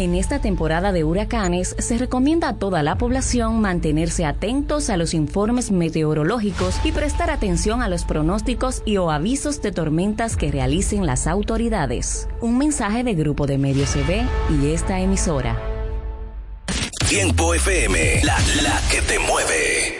En esta temporada de huracanes se recomienda a toda la población mantenerse atentos a los informes meteorológicos y prestar atención a los pronósticos y o avisos de tormentas que realicen las autoridades. Un mensaje de Grupo de Medios CB y esta emisora. Tiempo FM, la, la que te mueve.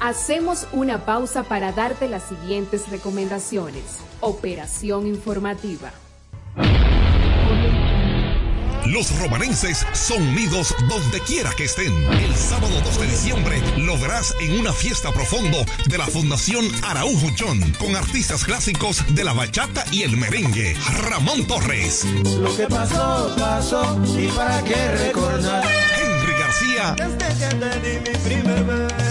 Hacemos una pausa para darte las siguientes recomendaciones. Operación informativa. Los romanenses son unidos donde quiera que estén. El sábado 2 de diciembre lo verás en una fiesta profundo de la Fundación Araújo John con artistas clásicos de la bachata y el merengue. Ramón Torres. Lo que pasó, pasó, y para qué recordar. Henry García. Desde que te di mi primer beso.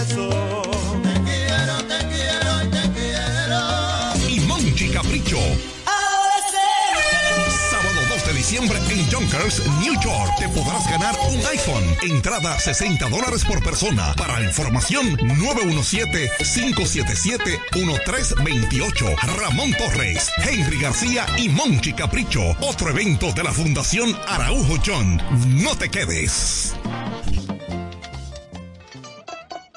Diciembre en Junkers, New York. Te podrás ganar un iPhone. Entrada 60 dólares por persona. Para información 917-577-1328. Ramón Torres, Henry García y Monchi Capricho. Otro evento de la Fundación Araujo John. No te quedes.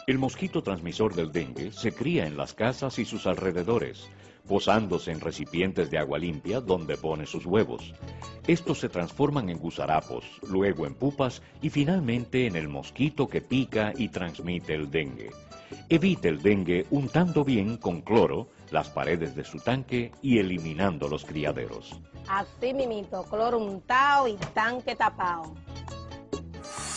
El mosquito transmisor del dengue se cría en las casas y sus alrededores, posándose en recipientes de agua limpia donde pone sus huevos. Estos se transforman en gusarapos, luego en pupas y finalmente en el mosquito que pica y transmite el dengue. Evite el dengue untando bien con cloro las paredes de su tanque y eliminando los criaderos. Así mimito, cloro untado y tanque tapado.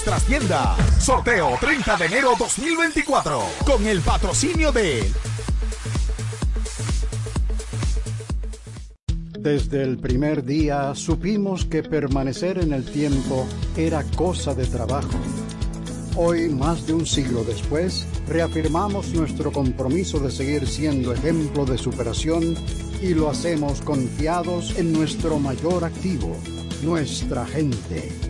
nuestras tiendas. Sorteo 30 de enero 2024 con el patrocinio de Desde el primer día supimos que permanecer en el tiempo era cosa de trabajo. Hoy, más de un siglo después, reafirmamos nuestro compromiso de seguir siendo ejemplo de superación y lo hacemos confiados en nuestro mayor activo, nuestra gente.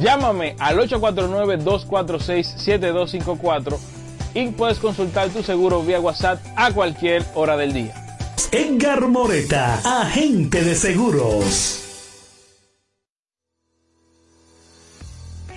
Llámame al 849-246-7254 y puedes consultar tu seguro vía WhatsApp a cualquier hora del día. Edgar Moreta, agente de seguros.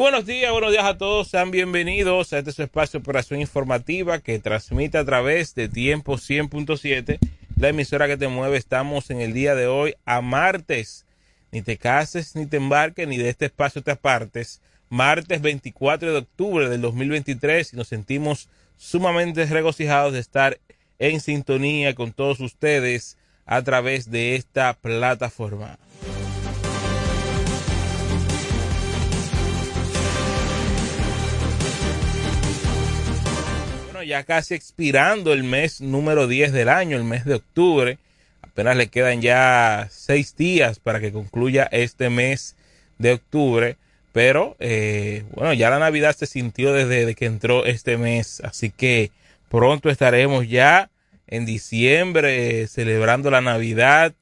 Buenos días, buenos días a todos. Sean bienvenidos a este su espacio de operación informativa que transmite a través de Tiempo 100.7, la emisora que te mueve. Estamos en el día de hoy a martes. Ni te cases, ni te embarques, ni de este espacio te apartes. Martes 24 de octubre del 2023 y nos sentimos sumamente regocijados de estar en sintonía con todos ustedes a través de esta plataforma. Ya casi expirando el mes número 10 del año, el mes de octubre. Apenas le quedan ya seis días para que concluya este mes de octubre. Pero eh, bueno, ya la Navidad se sintió desde que entró este mes. Así que pronto estaremos ya en diciembre celebrando la Navidad,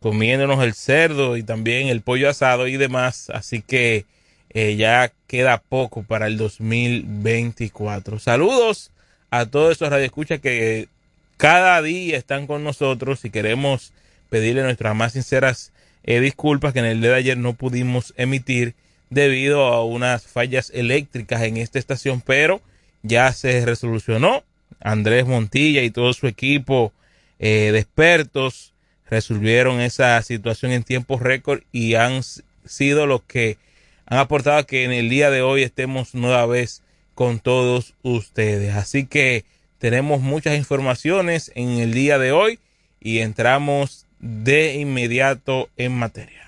comiéndonos el cerdo y también el pollo asado y demás. Así que eh, ya queda poco para el 2024. Saludos a todos esos radioescuchas que cada día están con nosotros y queremos pedirle nuestras más sinceras eh, disculpas que en el día de ayer no pudimos emitir debido a unas fallas eléctricas en esta estación, pero ya se resolucionó. Andrés Montilla y todo su equipo eh, de expertos resolvieron esa situación en tiempo récord y han sido los que han aportado a que en el día de hoy estemos nueva vez con todos ustedes. Así que tenemos muchas informaciones en el día de hoy y entramos de inmediato en materia.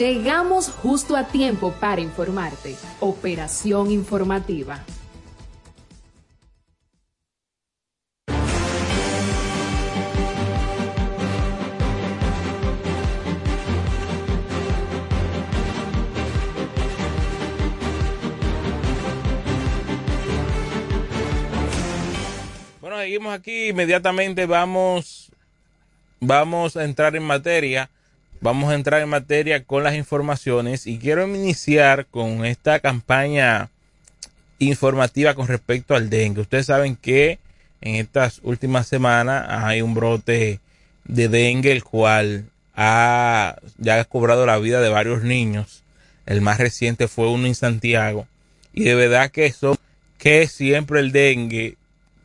Llegamos justo a tiempo para informarte. Operación informativa. Bueno, seguimos aquí. Inmediatamente vamos, vamos a entrar en materia. Vamos a entrar en materia con las informaciones y quiero iniciar con esta campaña informativa con respecto al dengue. Ustedes saben que en estas últimas semanas hay un brote de dengue, el cual ha ya ha cobrado la vida de varios niños. El más reciente fue uno en Santiago. Y de verdad que eso, que siempre el dengue,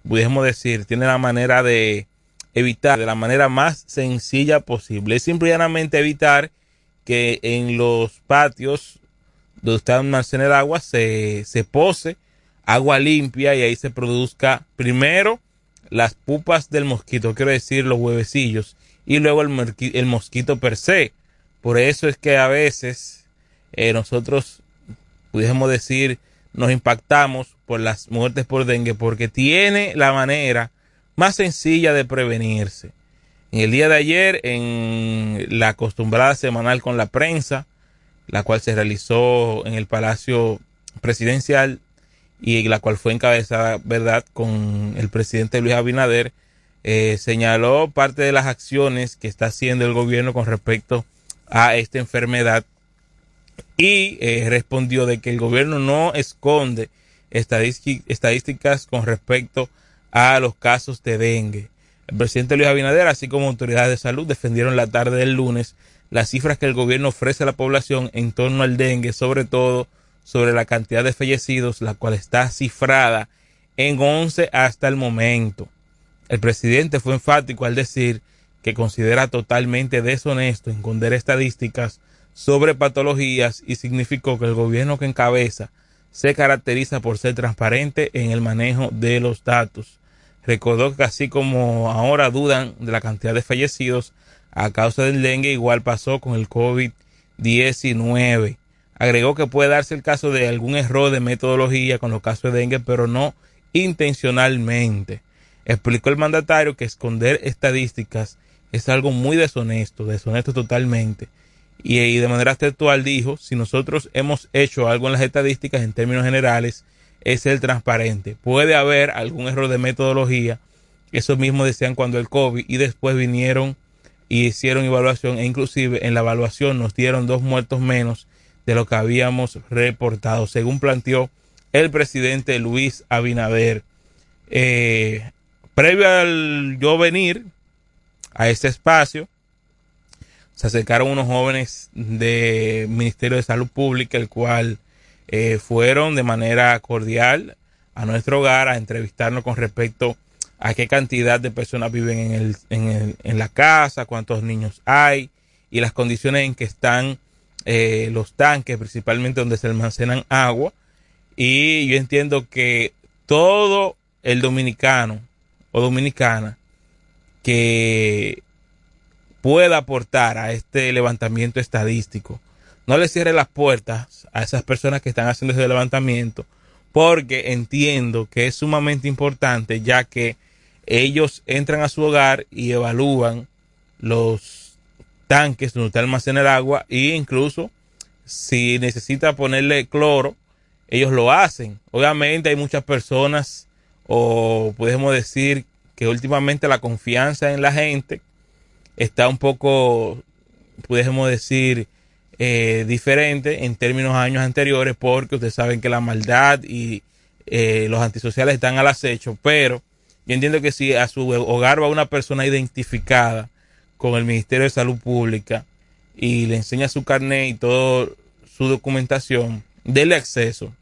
pudiésemos decir, tiene la manera de evitar de la manera más sencilla posible. Es simplemente evitar que en los patios donde usted almacena el agua se, se pose agua limpia y ahí se produzca primero las pupas del mosquito, quiero decir los huevecillos, y luego el, el mosquito per se. Por eso es que a veces eh, nosotros, pudiésemos decir, nos impactamos por las muertes por dengue, porque tiene la manera más sencilla de prevenirse. En el día de ayer, en la acostumbrada semanal con la prensa, la cual se realizó en el Palacio Presidencial y la cual fue encabezada, ¿verdad?, con el presidente Luis Abinader, eh, señaló parte de las acciones que está haciendo el gobierno con respecto a esta enfermedad y eh, respondió de que el gobierno no esconde estadísticas con respecto a los casos de dengue. El presidente Luis Abinader, así como autoridades de salud, defendieron la tarde del lunes las cifras que el gobierno ofrece a la población en torno al dengue, sobre todo sobre la cantidad de fallecidos, la cual está cifrada en 11 hasta el momento. El presidente fue enfático al decir que considera totalmente deshonesto esconder estadísticas sobre patologías y significó que el gobierno que encabeza se caracteriza por ser transparente en el manejo de los datos. Recordó que así como ahora dudan de la cantidad de fallecidos a causa del dengue, igual pasó con el COVID-19. Agregó que puede darse el caso de algún error de metodología con los casos de dengue, pero no intencionalmente. Explicó el mandatario que esconder estadísticas es algo muy deshonesto, deshonesto totalmente. Y, y de manera textual dijo, si nosotros hemos hecho algo en las estadísticas en términos generales, es el transparente. Puede haber algún error de metodología, eso mismo decían cuando el COVID, y después vinieron y hicieron evaluación, e inclusive en la evaluación nos dieron dos muertos menos de lo que habíamos reportado, según planteó el presidente Luis Abinader. Eh, previo al yo venir a este espacio, se acercaron unos jóvenes del Ministerio de Salud Pública, el cual eh, fueron de manera cordial a nuestro hogar a entrevistarnos con respecto a qué cantidad de personas viven en, el, en, el, en la casa, cuántos niños hay y las condiciones en que están eh, los tanques, principalmente donde se almacenan agua. Y yo entiendo que todo el dominicano o dominicana que pueda aportar a este levantamiento estadístico, no le cierre las puertas a esas personas que están haciendo ese levantamiento, porque entiendo que es sumamente importante, ya que ellos entran a su hogar y evalúan los tanques donde está almacena el agua e incluso si necesita ponerle cloro, ellos lo hacen. Obviamente hay muchas personas o podemos decir que últimamente la confianza en la gente está un poco, podemos decir, eh, diferente en términos de años anteriores porque ustedes saben que la maldad y eh, los antisociales están al acecho, pero yo entiendo que si a su hogar va una persona identificada con el Ministerio de Salud Pública y le enseña su carnet y toda su documentación, déle acceso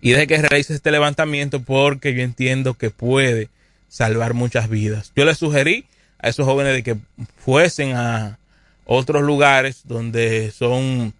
y deje que realice este levantamiento porque yo entiendo que puede salvar muchas vidas. Yo le sugerí a esos jóvenes de que fuesen a otros lugares donde son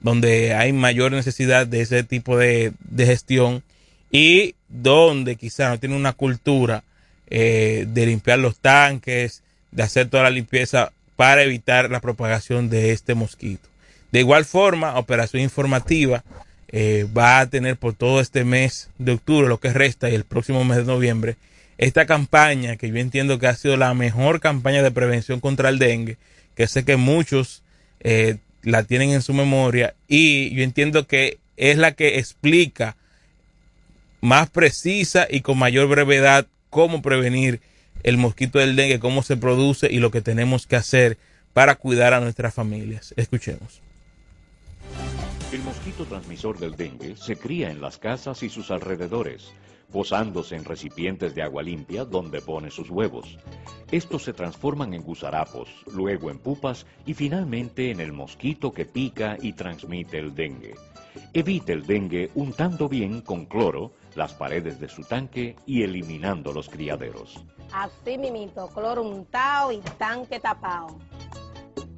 donde hay mayor necesidad de ese tipo de, de gestión y donde quizá no tiene una cultura eh, de limpiar los tanques, de hacer toda la limpieza para evitar la propagación de este mosquito. De igual forma, Operación Informativa eh, va a tener por todo este mes de octubre, lo que resta, y el próximo mes de noviembre, esta campaña que yo entiendo que ha sido la mejor campaña de prevención contra el dengue, que sé que muchos eh, la tienen en su memoria, y yo entiendo que es la que explica más precisa y con mayor brevedad cómo prevenir el mosquito del dengue, cómo se produce y lo que tenemos que hacer para cuidar a nuestras familias. Escuchemos. El mosquito transmisor del dengue se cría en las casas y sus alrededores, posándose en recipientes de agua limpia donde pone sus huevos. Estos se transforman en gusarapos, luego en pupas y finalmente en el mosquito que pica y transmite el dengue. Evite el dengue untando bien con cloro las paredes de su tanque y eliminando los criaderos. Así mimito, cloro untado y tanque tapado.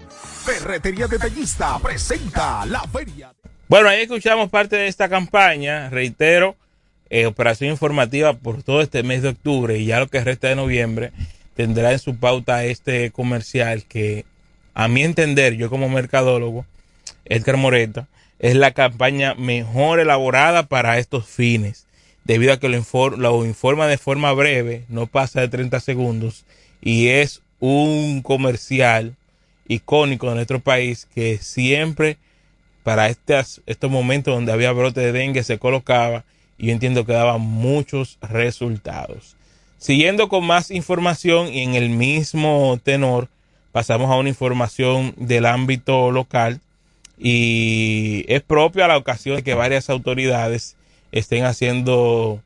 Ferretería Detallista presenta la feria. Bueno, ahí escuchamos parte de esta campaña, reitero, eh, operación informativa por todo este mes de octubre y ya lo que resta de noviembre tendrá en su pauta este comercial que a mi entender, yo como mercadólogo, Edgar Moreta, es la campaña mejor elaborada para estos fines, debido a que lo, lo informa de forma breve, no pasa de 30 segundos, y es un comercial icónico de nuestro país que siempre para estos, estos momentos donde había brote de dengue se colocaba y yo entiendo que daba muchos resultados. Siguiendo con más información y en el mismo tenor, pasamos a una información del ámbito local y es propia la ocasión de que varias autoridades estén haciendo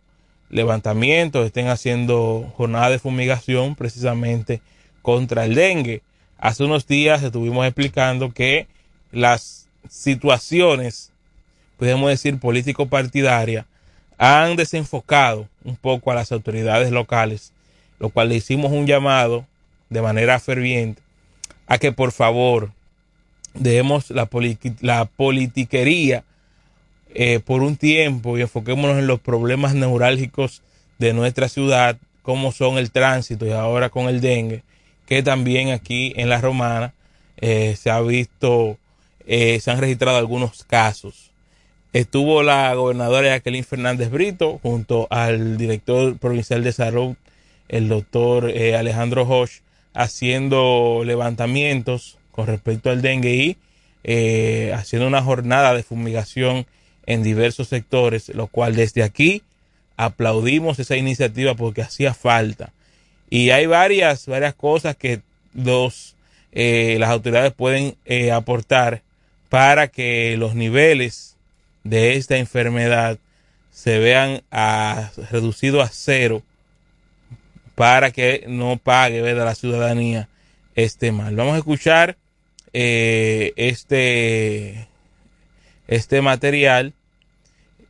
levantamientos, estén haciendo jornadas de fumigación precisamente contra el dengue. Hace unos días estuvimos explicando que las situaciones, podemos decir, político-partidarias, han desenfocado un poco a las autoridades locales, lo cual le hicimos un llamado de manera ferviente a que por favor la, la politiquería eh, por un tiempo y enfoquémonos en los problemas neurálgicos de nuestra ciudad, como son el tránsito y ahora con el dengue, que también aquí en la romana eh, se ha visto, eh, se han registrado algunos casos. Estuvo la gobernadora Jacqueline Fernández Brito junto al director provincial de salud, el doctor eh, Alejandro Hosch, haciendo levantamientos con respecto al dengue y eh, haciendo una jornada de fumigación en diversos sectores, lo cual desde aquí aplaudimos esa iniciativa porque hacía falta. Y hay varias, varias cosas que los, eh, las autoridades pueden eh, aportar para que los niveles de esta enfermedad se vean a, reducidos a cero para que no pague ¿verdad? la ciudadanía este mal. Vamos a escuchar eh, este, este material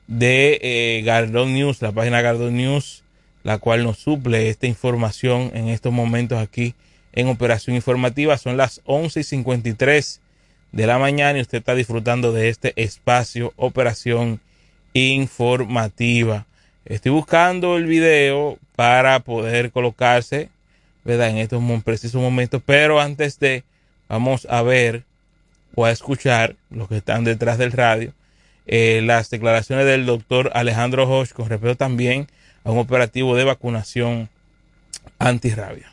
de eh, Gardón News, la página Gardón News, la cual nos suple esta información en estos momentos aquí en Operación Informativa. Son las 11 y 53 de la mañana y usted está disfrutando de este espacio Operación Informativa. Estoy buscando el video para poder colocarse, ¿verdad? En estos precisos momentos, pero antes de, vamos a ver o a escuchar los que están detrás del radio eh, las declaraciones del doctor Alejandro Hosch con respecto también a un operativo de vacunación antirrabia.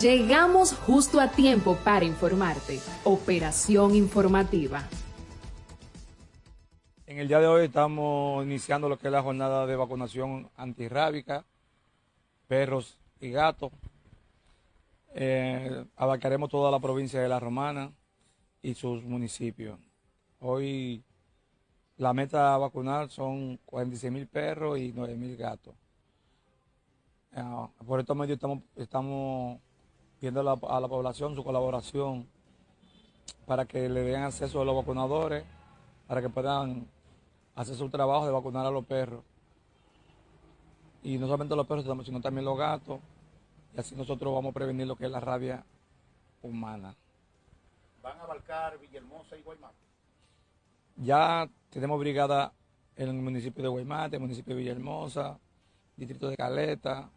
Llegamos justo a tiempo para informarte. Operación informativa. En el día de hoy estamos iniciando lo que es la jornada de vacunación antirrábica, perros y gatos. Eh, abarcaremos toda la provincia de La Romana y sus municipios. Hoy la meta a vacunar son 46 mil perros y 9 mil gatos. Ah, por estos medios estamos, estamos pidiendo a la, a la población su colaboración para que le den acceso a los vacunadores, para que puedan hacer su trabajo de vacunar a los perros. Y no solamente los perros, sino también los gatos. Y así nosotros vamos a prevenir lo que es la rabia humana. ¿Van a abarcar Villahermosa y Guaymate? Ya tenemos brigada en el municipio de Guaymate, el municipio de Villahermosa, distrito de Caleta,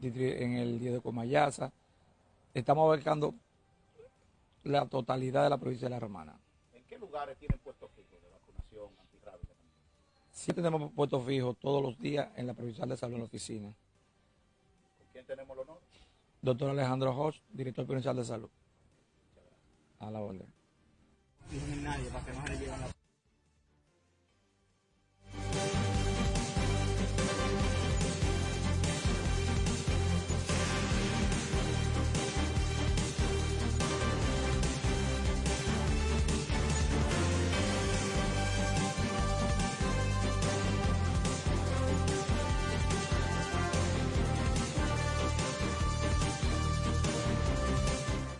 en el día de Comayasa. Estamos abarcando la totalidad de la provincia de La Romana. ¿En qué lugares tienen puestos fijos de vacunación antirrábica? Sí tenemos puestos fijos todos los días en la provincial de salud en la oficina. ¿Con quién tenemos el honor? Doctor Alejandro Hosch, director provincial de salud. A la orden.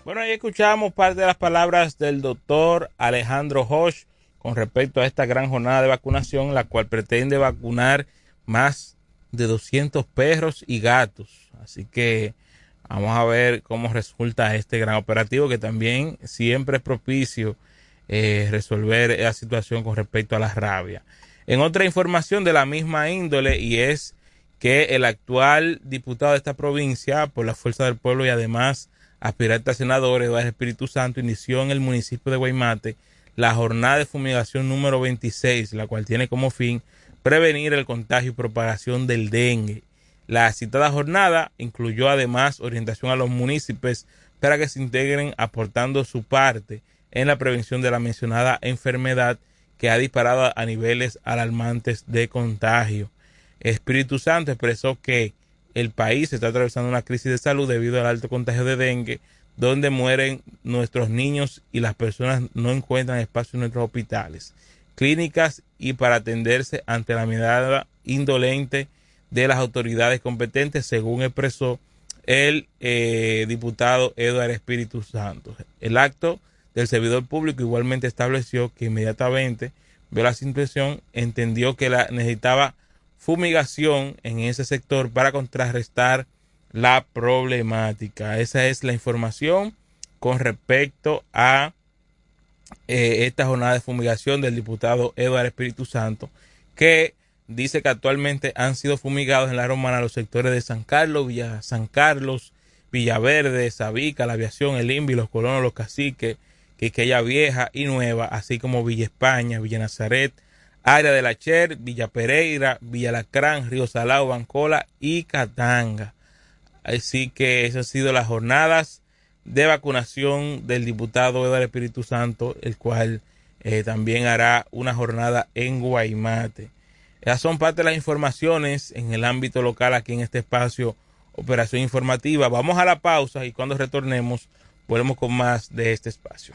Bueno, ahí escuchamos parte de las palabras del doctor Alejandro Hosch con respecto a esta gran jornada de vacunación, la cual pretende vacunar más de 200 perros y gatos. Así que vamos a ver cómo resulta este gran operativo que también siempre es propicio eh, resolver la situación con respecto a la rabia. En otra información de la misma índole y es que el actual diputado de esta provincia por la Fuerza del Pueblo y además aspirante a senador Eduardo Espíritu Santo inició en el municipio de Guaymate la jornada de fumigación número 26, la cual tiene como fin prevenir el contagio y propagación del dengue. La citada jornada incluyó además orientación a los municipios para que se integren aportando su parte en la prevención de la mencionada enfermedad que ha disparado a niveles alarmantes de contagio. Espíritu Santo expresó que el país está atravesando una crisis de salud debido al alto contagio de dengue, donde mueren nuestros niños y las personas no encuentran espacio en nuestros hospitales, clínicas y para atenderse ante la mirada indolente de las autoridades competentes, según expresó el eh, diputado Eduardo Espíritu Santo. El acto del servidor público igualmente estableció que inmediatamente vio la situación, entendió que la necesitaba fumigación en ese sector para contrarrestar la problemática. Esa es la información con respecto a eh, esta jornada de fumigación del diputado Eduardo Espíritu Santo, que dice que actualmente han sido fumigados en la romana los sectores de San Carlos, Villa San Carlos, Villaverde, Sabica, la aviación, el INVI, los colonos, los caciques, Quiqueya Vieja y Nueva, así como Villa España, Villa Nazaret, Área de la Cher, Villa Pereira, Villa Lacrán, Río Salado, Bancola y Catanga. Así que esas han sido las jornadas de vacunación del diputado Eduardo Espíritu Santo, el cual eh, también hará una jornada en Guaymate. Esas son parte de las informaciones en el ámbito local aquí en este espacio Operación Informativa. Vamos a la pausa y cuando retornemos volvemos con más de este espacio.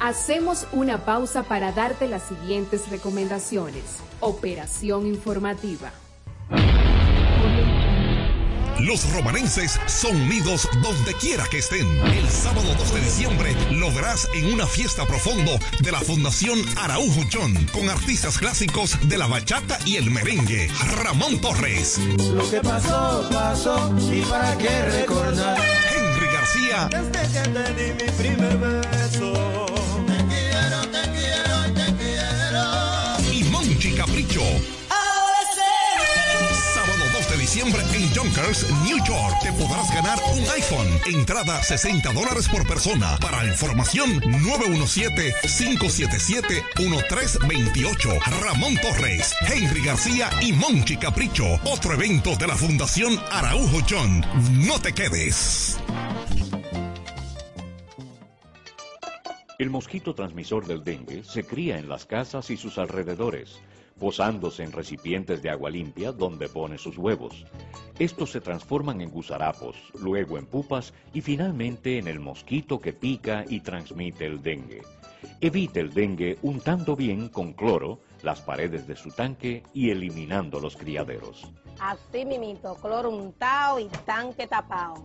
Hacemos una pausa para darte las siguientes recomendaciones. Operación informativa. Los romanenses son unidos donde quiera que estén. El sábado 2 de diciembre lo verás en una fiesta profundo de la Fundación Araujo John con artistas clásicos de la bachata y el merengue. Ramón Torres. Lo que pasó, pasó, y para qué recordar. Henry García. Desde que te di mi primer beso. Junkers, New York. Te podrás ganar un iPhone. Entrada 60 dólares por persona. Para información 917-577-1328. Ramón Torres, Henry García y Monchi Capricho. Otro evento de la Fundación Araujo John. No te quedes. El mosquito transmisor del dengue se cría en las casas y sus alrededores, posándose en recipientes de agua limpia donde pone sus huevos. Estos se transforman en gusarapos, luego en pupas y finalmente en el mosquito que pica y transmite el dengue. Evite el dengue untando bien con cloro las paredes de su tanque y eliminando los criaderos. Así mimito, cloro untado y tanque tapado.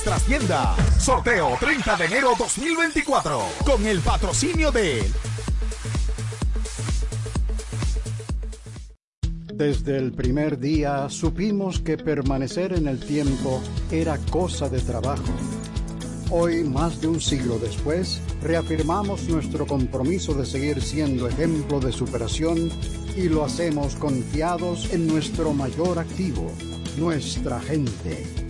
nuestras tiendas. Sorteo 30 de enero 2024 con el patrocinio de Desde el primer día supimos que permanecer en el tiempo era cosa de trabajo. Hoy, más de un siglo después, reafirmamos nuestro compromiso de seguir siendo ejemplo de superación y lo hacemos confiados en nuestro mayor activo, nuestra gente.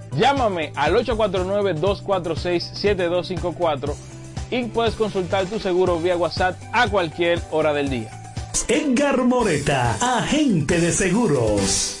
Llámame al 849-246-7254 y puedes consultar tu seguro vía WhatsApp a cualquier hora del día. Edgar Moreta, agente de seguros.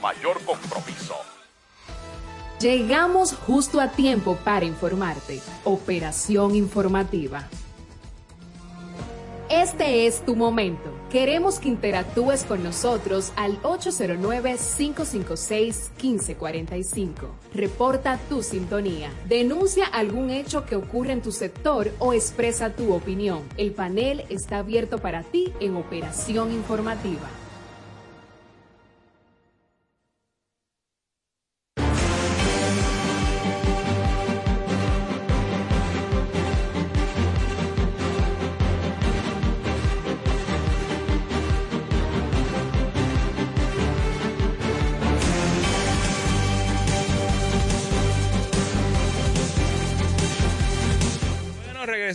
mayor compromiso. Llegamos justo a tiempo para informarte. Operación informativa. Este es tu momento. Queremos que interactúes con nosotros al 809-556-1545. Reporta tu sintonía. Denuncia algún hecho que ocurre en tu sector o expresa tu opinión. El panel está abierto para ti en Operación Informativa.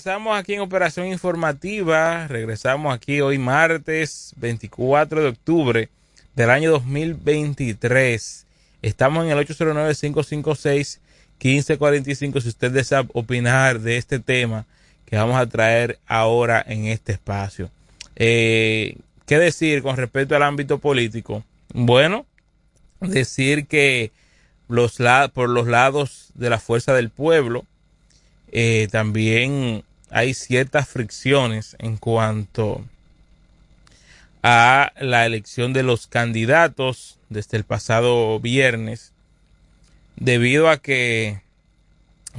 Regresamos aquí en Operación Informativa. Regresamos aquí hoy martes 24 de octubre del año 2023. Estamos en el 809-556-1545 si usted desea opinar de este tema que vamos a traer ahora en este espacio. Eh, ¿Qué decir con respecto al ámbito político? Bueno, decir que los por los lados de la fuerza del pueblo eh, también hay ciertas fricciones en cuanto a la elección de los candidatos desde el pasado viernes debido a que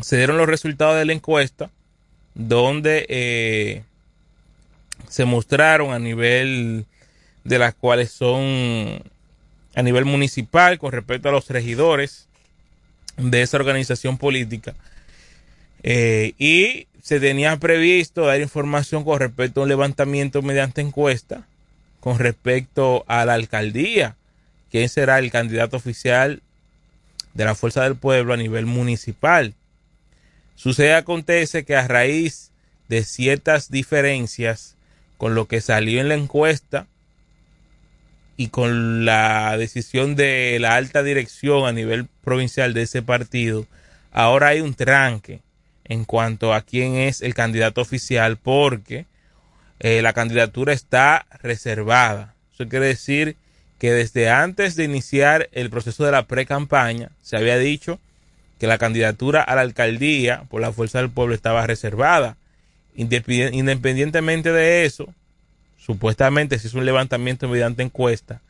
se dieron los resultados de la encuesta donde eh, se mostraron a nivel de las cuales son a nivel municipal con respecto a los regidores de esa organización política eh, y se tenía previsto dar información con respecto a un levantamiento mediante encuesta con respecto a la alcaldía, quién será el candidato oficial de la Fuerza del Pueblo a nivel municipal. Sucede, acontece que a raíz de ciertas diferencias con lo que salió en la encuesta y con la decisión de la alta dirección a nivel provincial de ese partido, ahora hay un tranque en cuanto a quién es el candidato oficial porque eh, la candidatura está reservada. Eso quiere decir que desde antes de iniciar el proceso de la pre-campaña se había dicho que la candidatura a la alcaldía por la fuerza del pueblo estaba reservada. Independientemente de eso, supuestamente se hizo un levantamiento mediante encuesta,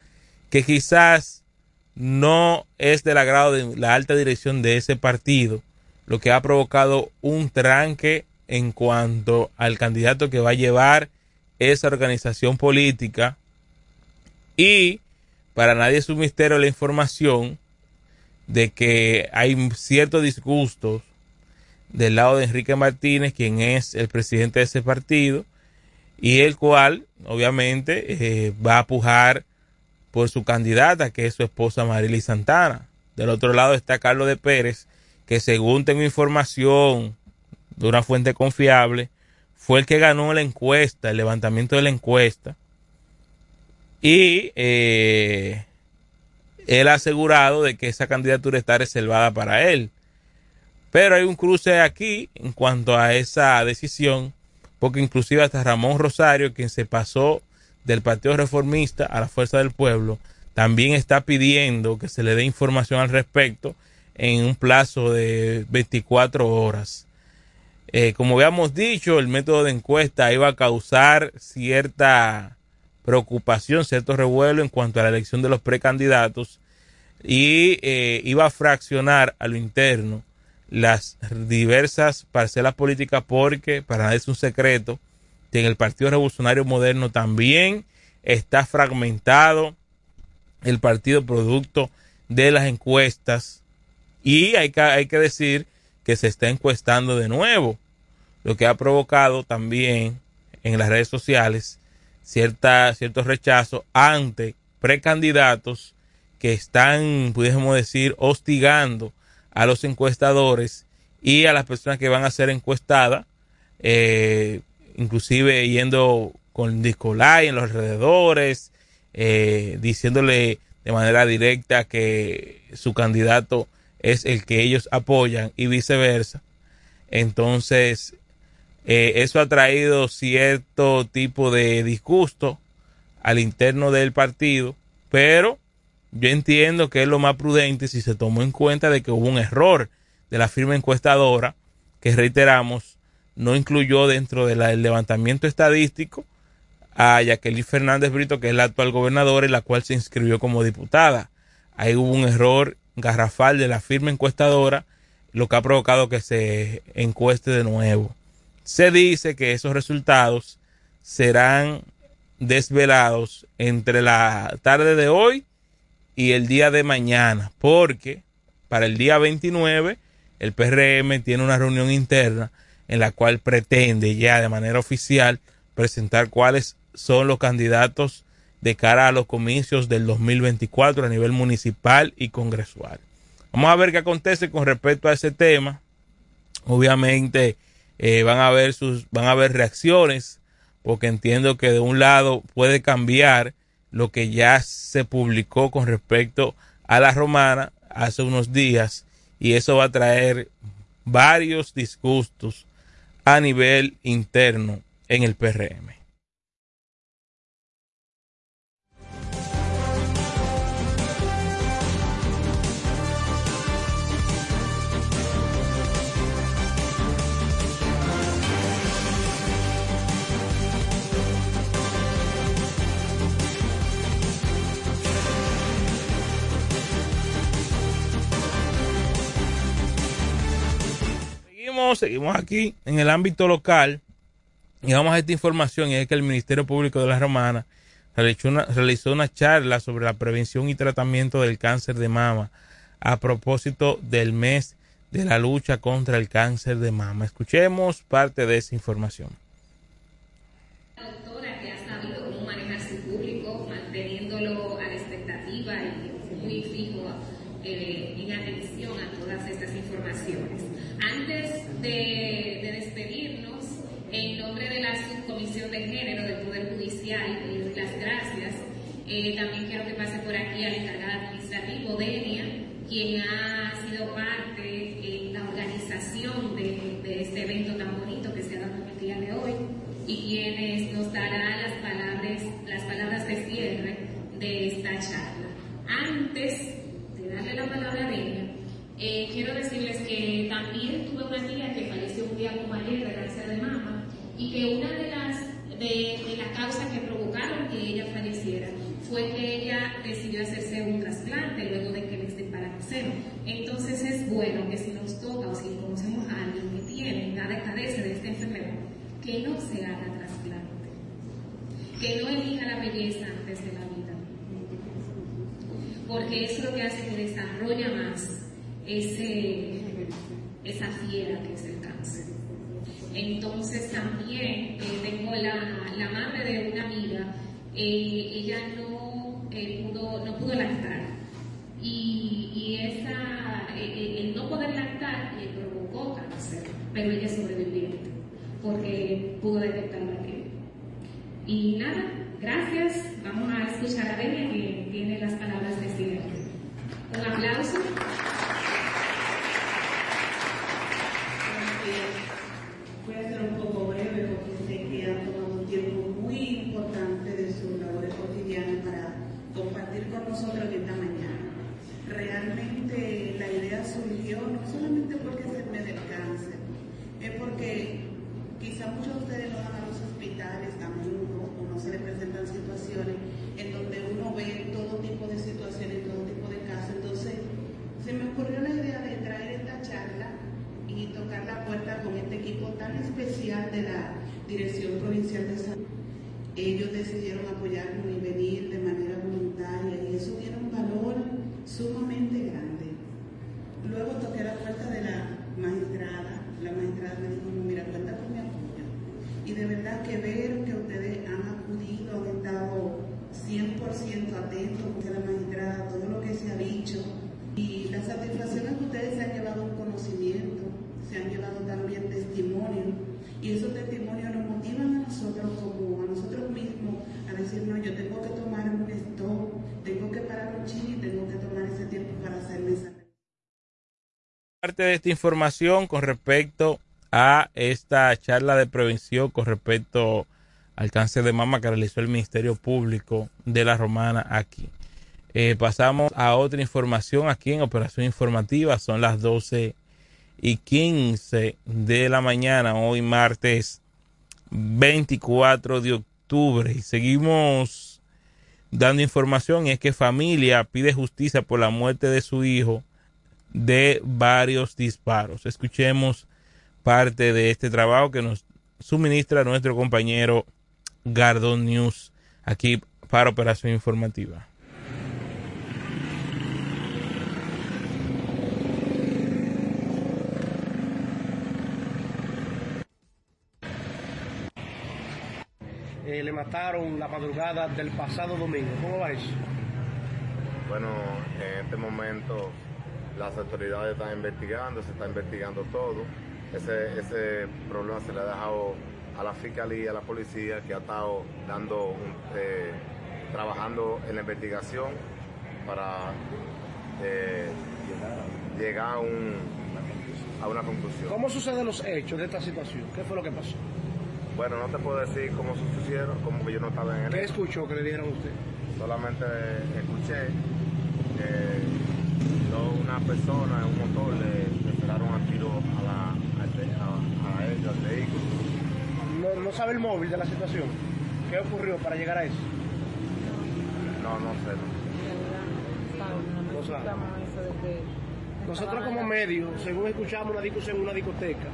que quizás no es del agrado de la alta dirección de ese partido, lo que ha provocado un tranque en cuanto al candidato que va a llevar esa organización política y para nadie es un misterio la información de que hay ciertos disgustos del lado de Enrique Martínez, quien es el presidente de ese partido, y el cual obviamente eh, va a pujar por su candidata, que es su esposa Marily Santana. Del otro lado está Carlos de Pérez, que según tengo información de una fuente confiable, fue el que ganó la encuesta, el levantamiento de la encuesta. Y eh, él ha asegurado de que esa candidatura está reservada para él. Pero hay un cruce aquí en cuanto a esa decisión, porque inclusive hasta Ramón Rosario, quien se pasó del Partido Reformista a la Fuerza del Pueblo, también está pidiendo que se le dé información al respecto en un plazo de 24 horas. Eh, como habíamos dicho, el método de encuesta iba a causar cierta preocupación, cierto revuelo en cuanto a la elección de los precandidatos y eh, iba a fraccionar a lo interno las diversas parcelas políticas porque para nadie es un secreto que en el Partido Revolucionario Moderno también está fragmentado el partido producto de las encuestas y hay que, hay que decir que se está encuestando de nuevo, lo que ha provocado también en las redes sociales cierta, cierto rechazo ante precandidatos que están, pudiésemos decir, hostigando a los encuestadores y a las personas que van a ser encuestadas, eh, inclusive yendo con discolay en los alrededores, eh, diciéndole de manera directa que su candidato es el que ellos apoyan y viceversa. Entonces, eh, eso ha traído cierto tipo de disgusto al interno del partido, pero yo entiendo que es lo más prudente si se tomó en cuenta de que hubo un error de la firma encuestadora que reiteramos no incluyó dentro del levantamiento estadístico a Jacqueline Fernández Brito, que es la actual gobernadora y la cual se inscribió como diputada. Ahí hubo un error garrafal de la firma encuestadora, lo que ha provocado que se encueste de nuevo. Se dice que esos resultados serán desvelados entre la tarde de hoy y el día de mañana, porque para el día 29 el PRM tiene una reunión interna en la cual pretende ya de manera oficial presentar cuáles son los candidatos de cara a los comicios del 2024 a nivel municipal y congresual. Vamos a ver qué acontece con respecto a ese tema. Obviamente eh, van a haber sus, van a haber reacciones, porque entiendo que de un lado puede cambiar lo que ya se publicó con respecto a la romana hace unos días y eso va a traer varios disgustos a nivel interno en el PRM. Seguimos, aquí en el ámbito local y vamos a esta información y es que el Ministerio Público de la Romana realizó una, realizó una charla sobre la prevención y tratamiento del cáncer de mama a propósito del mes de la lucha contra el cáncer de mama. Escuchemos parte de esa información. La doctora que ha sabido cómo manejar su público, manteniéndolo a la expectativa y muy fijo eh, en atención a todas estas informaciones. Antes de, de despedirnos, en nombre de la Subcomisión de Género del Poder Judicial, y doy las gracias. Eh, también quiero que pase por aquí al encargado administrativo, Denia, quien ha sido parte en la organización de, de este evento tan bonito que se ha dado en el día de hoy y quienes nos dará las palabras, las palabras de cierre de esta charla. Antes de darle la palabra a Denia, eh, quiero decirles que también tuve una tía que falleció un día como ayer de cáncer de mama y que una de las de, de las causas que provocaron que ella falleciera fue que ella decidió hacerse un trasplante luego de que le extirparan el seno. Entonces es bueno que si nos toca o si conocemos a alguien que tiene la padece de esta enfermedad, que no se haga trasplante, que no elija la belleza antes de la vida, porque eso es lo que hace que desarrolla más ese, esa fiera que es el cáncer. Entonces también eh, tengo la, la, madre de una amiga, eh, ella no, eh, pudo, no pudo lactar y, y esa, el no poder lactar le provocó cáncer, pero ella sobrevivió porque pudo detectarlo aquí. Y nada, gracias. Vamos a escuchar a Delia que tiene las palabras de cierre. Un aplauso. Voy a ser un poco breve porque sé que han tomado un tiempo muy importante de sus labores cotidianas para nosotros esta mañana. Realmente la idea surgió no solamente porque se me del cáncer, es porque quizá muchos de ustedes no van a los hospitales a menudo o no se les presentan situaciones en donde uno ve todo tipo de situaciones, todo tipo de casos. Entonces, se me ocurrió la idea de traer esta charla y tocar la puerta con este equipo tan especial de la Dirección Provincial de Salud. Ellos decidieron apoyarnos y venir de manera voluntaria y eso tiene un valor sumamente grande. Luego toqué la puerta de la magistrada. La magistrada me dijo, mira, cuenta con mi apoyo. Y de verdad que ver que ustedes han acudido, han estado 100% atentos a la magistrada, todo lo que se ha dicho. Y la satisfacción es que ustedes se han llevado un conocimiento, se han llevado también testimonio. Y esos testimonios nos motivan a nosotros como a nosotros mismos a decir, no, yo tengo que tomar un stop, tengo que parar un ching y tengo que tomar ese tiempo para hacerme esa parte de esta información con respecto a esta charla de prevención con respecto al cáncer de mama que realizó el Ministerio Público de la Romana aquí. Eh, pasamos a otra información aquí en Operación Informativa. Son las 12 y 15 de la mañana, hoy martes 24 de octubre. Y seguimos dando información. Y es que familia pide justicia por la muerte de su hijo de varios disparos. Escuchemos parte de este trabajo que nos suministra nuestro compañero Gardon News aquí para Operación Informativa. Le mataron la madrugada del pasado domingo. ¿Cómo va eso? Bueno, en este momento las autoridades están investigando, se está investigando todo. Ese, ese problema se le ha dejado a la fiscalía, a la policía, que ha estado dando, eh, trabajando en la investigación para eh, llegar a, un, a una conclusión. ¿Cómo suceden los hechos de esta situación? ¿Qué fue lo que pasó? Bueno, no te puedo decir cómo sucedieron, como que yo no estaba en el ¿Qué escuchó que le dijeron a usted? Solamente escuché que una persona en un motor le, le pegaron a tiro a, la, a, a, a ellos, al vehículo. No, ¿No sabe el móvil de la situación? ¿Qué ocurrió para llegar a eso? No, no sé. No sabe. Nosotros como medio, según escuchamos una discusión en una discoteca,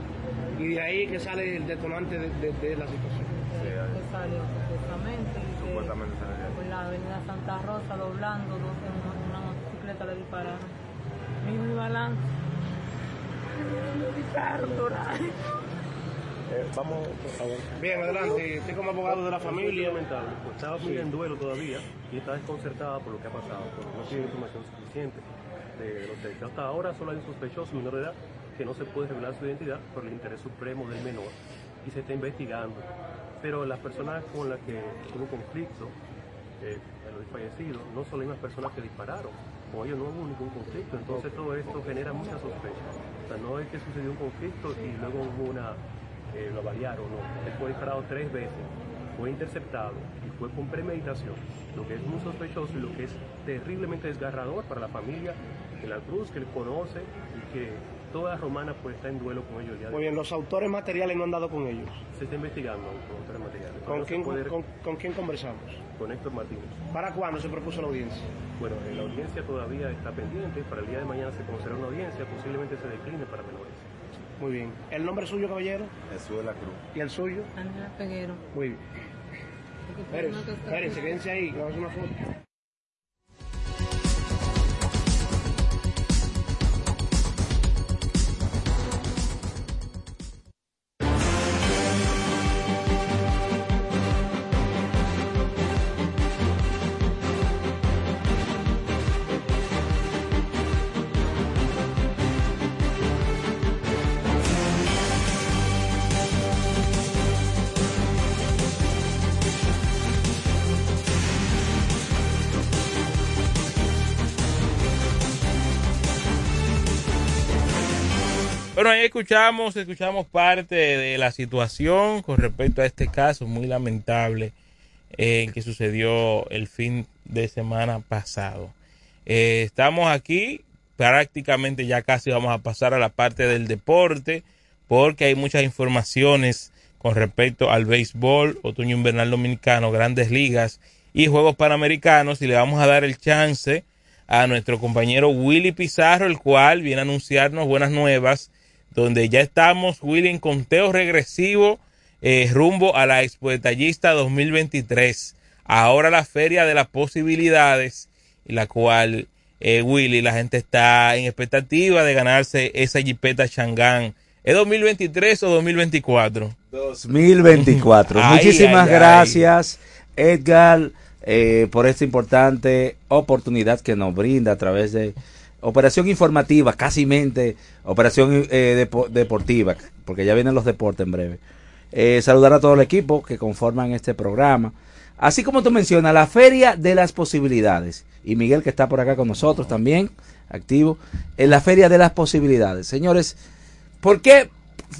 y de ahí que sale el detonante de, de, de la situación. Sí, que salió supuestamente que Supuestamente salió. por la avenida Santa Rosa doblando dos en una, una motocicleta le dispararon mi balance Eh, vamos, por favor. Bien, adelante. Usted como abogado de la familia. mental. Estaba muy en duelo todavía y está desconcertada por lo que ha pasado, porque no tiene información suficiente. de los hechos. Hasta ahora solo hay un sospechoso menor de edad que no se puede revelar su identidad por el interés supremo del menor y se está investigando. Pero las personas con las que tuvo conflicto, eh, el fallecido, no son las personas que dispararon. Con ellos no hubo ningún conflicto, entonces todo esto genera mucha sospecha. O sea, no es que sucedió un conflicto y luego hubo una, eh, lo variaron, no. Él fue disparado tres veces, fue interceptado y fue con premeditación, lo que es muy sospechoso y lo que es terriblemente desgarrador para la familia de la Cruz, que él conoce y que toda Romana pues está en duelo con ellos el día de Muy bien, los autores materiales no han dado con ellos. Se está investigando con autores materiales. ¿Con quién, puede- con, con quién conversamos? con Héctor Martínez. ¿Para cuándo se propuso la audiencia? Bueno, eh, la audiencia todavía está pendiente. Para el día de mañana se conocerá una audiencia, posiblemente se decline para menores. Muy bien. ¿El nombre suyo, caballero? Jesús de la Cruz. ¿Y el suyo? Ángela Peguero. Muy bien. Espérense, espérense, quédense ahí, que vamos a hacer una foto. Ahí escuchamos, escuchamos parte de la situación con respecto a este caso muy lamentable eh, que sucedió el fin de semana pasado. Eh, estamos aquí, prácticamente ya casi vamos a pasar a la parte del deporte, porque hay muchas informaciones con respecto al béisbol, otoño invernal dominicano, grandes ligas y juegos panamericanos, y le vamos a dar el chance a nuestro compañero Willy Pizarro, el cual viene a anunciarnos buenas nuevas, donde ya estamos, Willy, en conteo regresivo eh, rumbo a la Expo Detallista 2023. Ahora la Feria de las Posibilidades, la cual, eh, Willy, la gente está en expectativa de ganarse esa jipeta Changán. ¿Es 2023 o 2024? 2024. Ay, Muchísimas ay, ay. gracias, Edgar, eh, por esta importante oportunidad que nos brinda a través de Operación Informativa, casi mente, Operación eh, depo- Deportiva, porque ya vienen los deportes en breve. Eh, saludar a todo el equipo que conforman este programa. Así como tú mencionas, la Feria de las Posibilidades. Y Miguel, que está por acá con nosotros también, activo, en la Feria de las Posibilidades. Señores, ¿por qué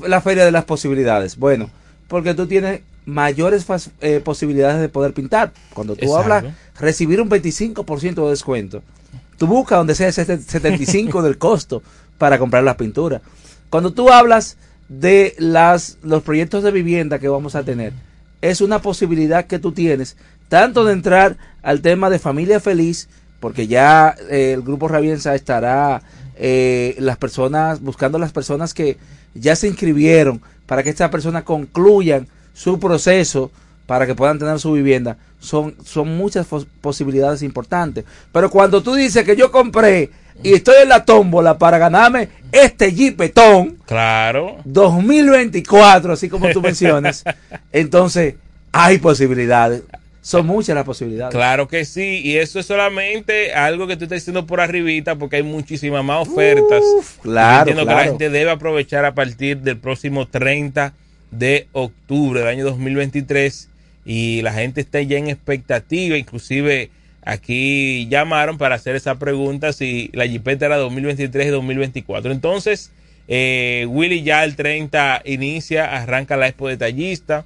la Feria de las Posibilidades? Bueno, porque tú tienes mayores eh, posibilidades de poder pintar. Cuando tú Exacto. hablas, recibir un 25% de descuento. Tú buscas donde sea ese 75 del costo para comprar las pinturas. Cuando tú hablas de las, los proyectos de vivienda que vamos a tener, es una posibilidad que tú tienes, tanto de entrar al tema de familia feliz, porque ya eh, el grupo Rabienza estará eh, las personas, buscando las personas que ya se inscribieron para que estas personas concluyan su proceso para que puedan tener su vivienda. Son, son muchas posibilidades importantes. Pero cuando tú dices que yo compré y estoy en la tómbola para ganarme este jipetón, Claro. 2024, así como tú mencionas, entonces hay posibilidades. Son muchas las posibilidades. Claro que sí, y eso es solamente algo que tú estás diciendo por arribita porque hay muchísimas más ofertas. claro, entiendo que la claro. gente debe aprovechar a partir del próximo 30 de octubre del año 2023 y la gente está ya en expectativa, inclusive aquí llamaron para hacer esa pregunta si la jipeta era 2023 y 2024. Entonces, eh, Willy ya el 30 inicia, arranca la expo detallista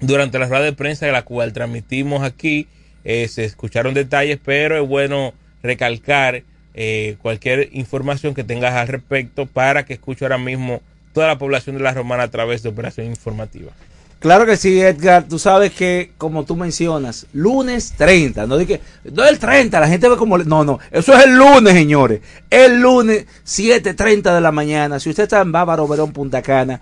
durante la rueda de prensa de la cual transmitimos aquí eh, se escucharon detalles, pero es bueno recalcar eh, cualquier información que tengas al respecto para que escuche ahora mismo toda la población de la Romana a través de Operación Informativa. Claro que sí, Edgar. Tú sabes que, como tú mencionas, lunes 30. No dije, no el 30, la gente ve como. No, no, eso es el lunes, señores. El lunes, 7:30 de la mañana. Si usted está en Bávaro, Verón, Punta Cana,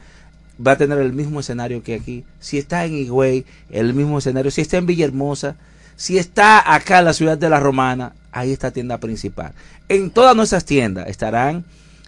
va a tener el mismo escenario que aquí. Si está en Higüey, el mismo escenario. Si está en Villahermosa, si está acá en la ciudad de la Romana, ahí está tienda principal. En todas nuestras tiendas estarán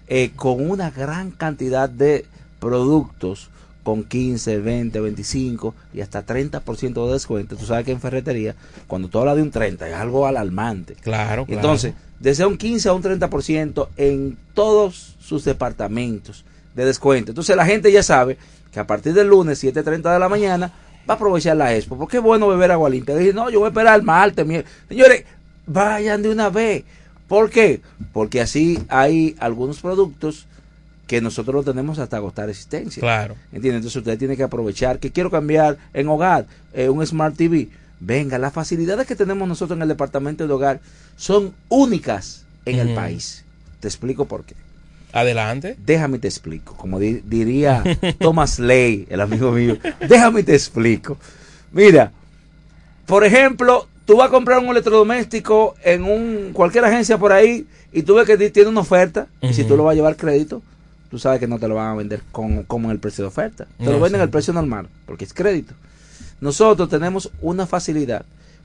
eh, con una gran cantidad de productos con 15, 20, 25 y hasta 30% de descuento. Tú sabes que en ferretería, cuando tú hablas de un 30, es algo alarmante. Claro, claro. Entonces, desde un 15 a un 30% en todos sus departamentos de descuento. Entonces la gente ya sabe que a partir del lunes 7.30 de la mañana va a aprovechar la expo. Porque es bueno beber agua limpia. Dije, no, yo voy a esperar el martes. mier-". Señores, vayan de una vez. ¿Por qué? Porque así hay algunos productos que nosotros lo tenemos hasta agotar existencia. Claro. ¿Entiendes? Entonces usted tiene que aprovechar que quiero cambiar en hogar eh, un Smart TV. Venga, las facilidades que tenemos nosotros en el departamento de hogar son únicas en el país. Te explico por qué. Adelante. Déjame te explico. Como di- diría Thomas Lay, el amigo mío. Déjame te explico. Mira, por ejemplo, tú vas a comprar un electrodoméstico en un cualquier agencia por ahí y tú ves que ti- tiene una oferta y si tú lo vas a llevar crédito, tú sabes que no te lo van a vender con, como en el precio de oferta. Te No, lo venden sí. al precio normal porque es crédito. Nosotros tenemos una facilidad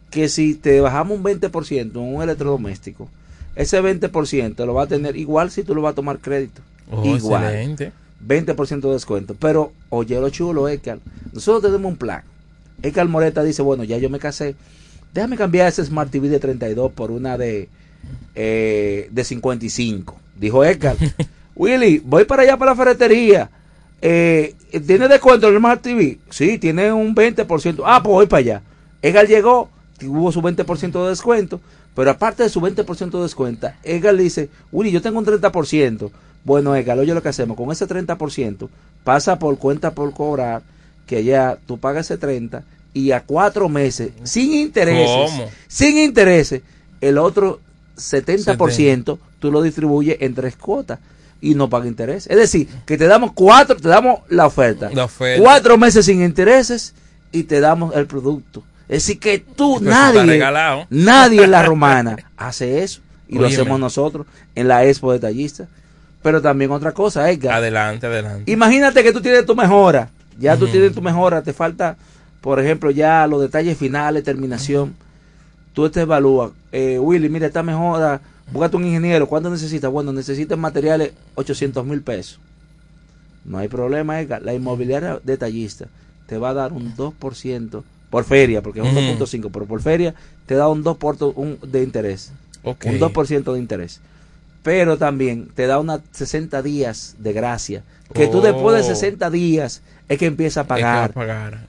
que si te bajamos un 20% en un electrodoméstico, ese 20% lo va a tener igual si tú lo vas a tomar crédito. Oh, igual. excelente. 20% de descuento. Pero, oye, lo chulo, Ekal. Nosotros tenemos un plan. Ekal Moreta dice, bueno, ya yo me casé. Déjame cambiar ese Smart TV de 32 por una de, eh, de 55. Dijo Ekal. Willy, voy para allá para la ferretería. Eh, ¿Tiene descuento el Smart TV? Sí, tiene un 20%. Ah, pues voy para allá. Edgar llegó, tuvo su 20% de descuento, pero aparte de su 20% de descuento, Edgar le dice, Willy, yo tengo un 30%. Bueno, Edgar, oye lo que hacemos, con ese 30% pasa por cuenta por cobrar, que ya tú pagas ese 30 y a cuatro meses, sin intereses, ¿Cómo? sin intereses, el otro 70% tú lo distribuyes en tres cuotas y no paga interés. Es decir, que te damos cuatro, te damos la oferta. La oferta. Cuatro meses sin intereses y te damos el producto. Es decir, que tú, nadie, nadie en la romana hace eso. Y lo hacemos nosotros en la Expo Detallista. Pero también otra cosa, Edgar. Adelante, adelante. Imagínate que tú tienes tu mejora. Ya tú Ujú. tienes tu mejora. Te falta, por ejemplo, ya los detalles finales, terminación. Tú te evalúas. Eh, Willy, mira, esta mejora. Búscate un ingeniero. ¿Cuánto necesitas? Bueno, necesitas materiales 800 mil pesos. No hay problema, Edgar. La inmobiliaria detallista te va a dar un 2% por feria, porque es un Ujú. 2.5, pero por feria te da un 2% por un, de interés. Ok. Un 2% de interés. Pero también te da unos 60 días de gracia. Que tú después de Oh. 60 días es que empiezas a Es que pagar. a pagar.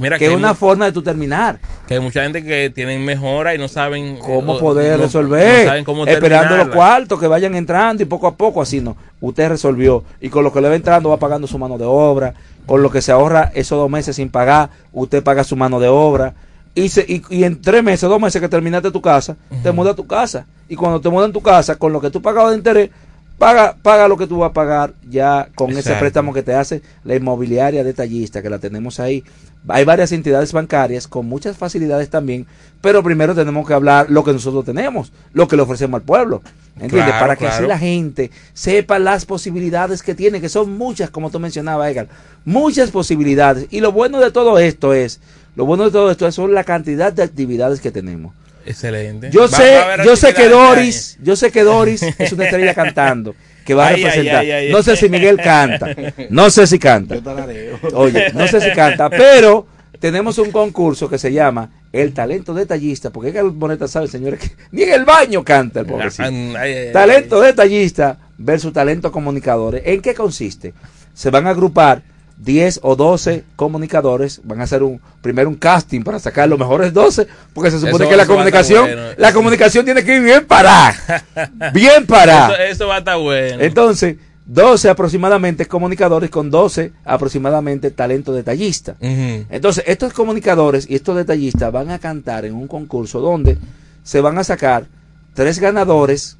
Mira que es una forma de tú terminar. Que hay mucha gente que tienen mejora y no saben cómo o- poder no- resolver, no saben cómo esperando los cuartos que vayan entrando y poco a poco, así no. Usted resolvió y con lo que le va entrando va pagando su mano de obra, con lo que se ahorra esos dos meses sin pagar, usted paga su mano de obra. Y, se- y, y en tres meses, dos meses que terminaste tu casa, te mudas a tu casa. Y cuando te mudas en tu casa, con lo que tú pagabas de interés, paga, paga lo que tú vas a pagar ya con ese préstamo que te hace la inmobiliaria detallista, que la tenemos ahí. Hay varias entidades bancarias con muchas facilidades también, pero primero tenemos que hablar lo que nosotros tenemos, lo que le ofrecemos al pueblo. ¿Entiendes? Claro, Para que así la gente sepa las posibilidades que tiene, que son muchas, como tú mencionabas, Edgar. Muchas posibilidades. Y lo bueno de todo esto es, lo bueno de todo esto es son la cantidad de actividades que tenemos. Excelente. Yo sé, yo sé que Doris, yo sé que Doris es una estrella cantando que va a Ay, representar. ay, ay, no sé si Miguel canta, no sé si canta. Yo. Oye, no sé si canta, pero tenemos un concurso que se llama El Talento Detallista, porque Edgar Boneta sabe, señores, que ni en el baño canta el pobrecito. Ay, ay, ay. Talento detallista versus talento comunicadores. ¿En qué consiste? Se van a agrupar 10 o 12 comunicadores, van a hacer un primero un casting para sacar los mejores 12, porque se supone Eso- que la comunicación, bueno. la comunicación tiene que ir bien parada. bien parada. Eso, eso va a estar bueno. Entonces, 12 aproximadamente comunicadores con 12 aproximadamente talento detallista. Entonces, estos comunicadores y estos detallistas van a cantar en un concurso donde se van a sacar tres ganadores,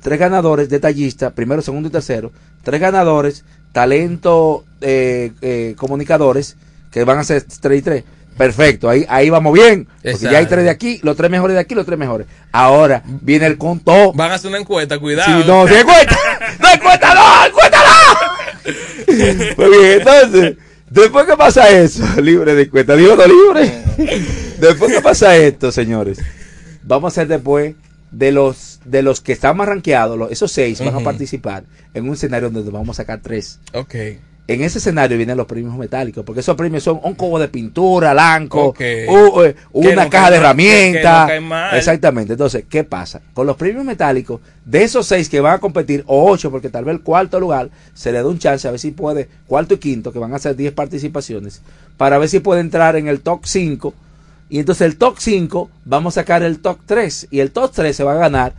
tres ganadores detallistas, primero, segundo y tercero, tres ganadores, talento eh, eh, comunicadores, que van a ser tres y tres. Perfecto, ahí, ahí vamos bien. Porque Exacto. ya hay tres de aquí, los tres mejores de aquí, los tres mejores. Ahora viene el conto. Van a hacer una encuesta, cuidado. Sí, no, sí, encuesta. No, encuesta, no, encuesta, no. Muy bien, entonces, después que pasa eso, libre de encuesta, digo no libre. Después que pasa esto, señores, vamos a hacer después de los de los que están más rankeados, esos seis van a participar en un escenario donde vamos a sacar tres. Ok. en ese escenario vienen los premios metálicos, porque esos premios son un cubo de pintura, u- eh, Que una no caja de herramientas. no. Exactamente. Entonces, ¿qué pasa? Con los premios metálicos, de esos seis que van a competir, o ocho, porque tal vez el cuarto lugar se le da un chance a ver si puede, cuarto y quinto, que van a ser 10 participaciones, para ver si puede entrar en el top 5. Y entonces el top 5, vamos a sacar el top 3. Y el top 3 se va a ganar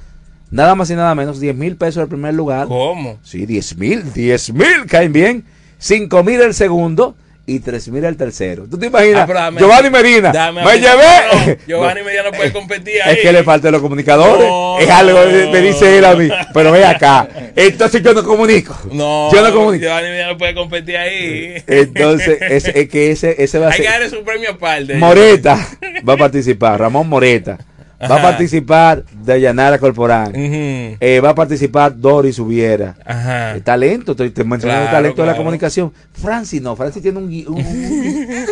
nada más y nada menos 10 mil pesos el primer lugar. ¿Cómo? Sí, 10 mil, 10 mil, caen bien. 5 mil el segundo y 3 mil el tercero. ¿Tú te imaginas? Ah, Giovanni Medina, me llevé. no, Giovanni Medina no puede competir ahí. Es que le faltan los comunicadores. No, es algo, me dice él a mí. Pero ve acá. Entonces yo no comunico. No, Yo no comunico. Giovanni Medina no puede competir ahí. Entonces, es, es que ese, ese va a Hay que ser. darle su premio aparte. Moreta va a participar, Ramón Moreta. Va a participar Dayanara Corporán. Eh, va a participar Doris Hubiera. Ajá. Eh, talento, estoy te mencionando Claro, talento de la comunicación. Francis no, Francis tiene un, un-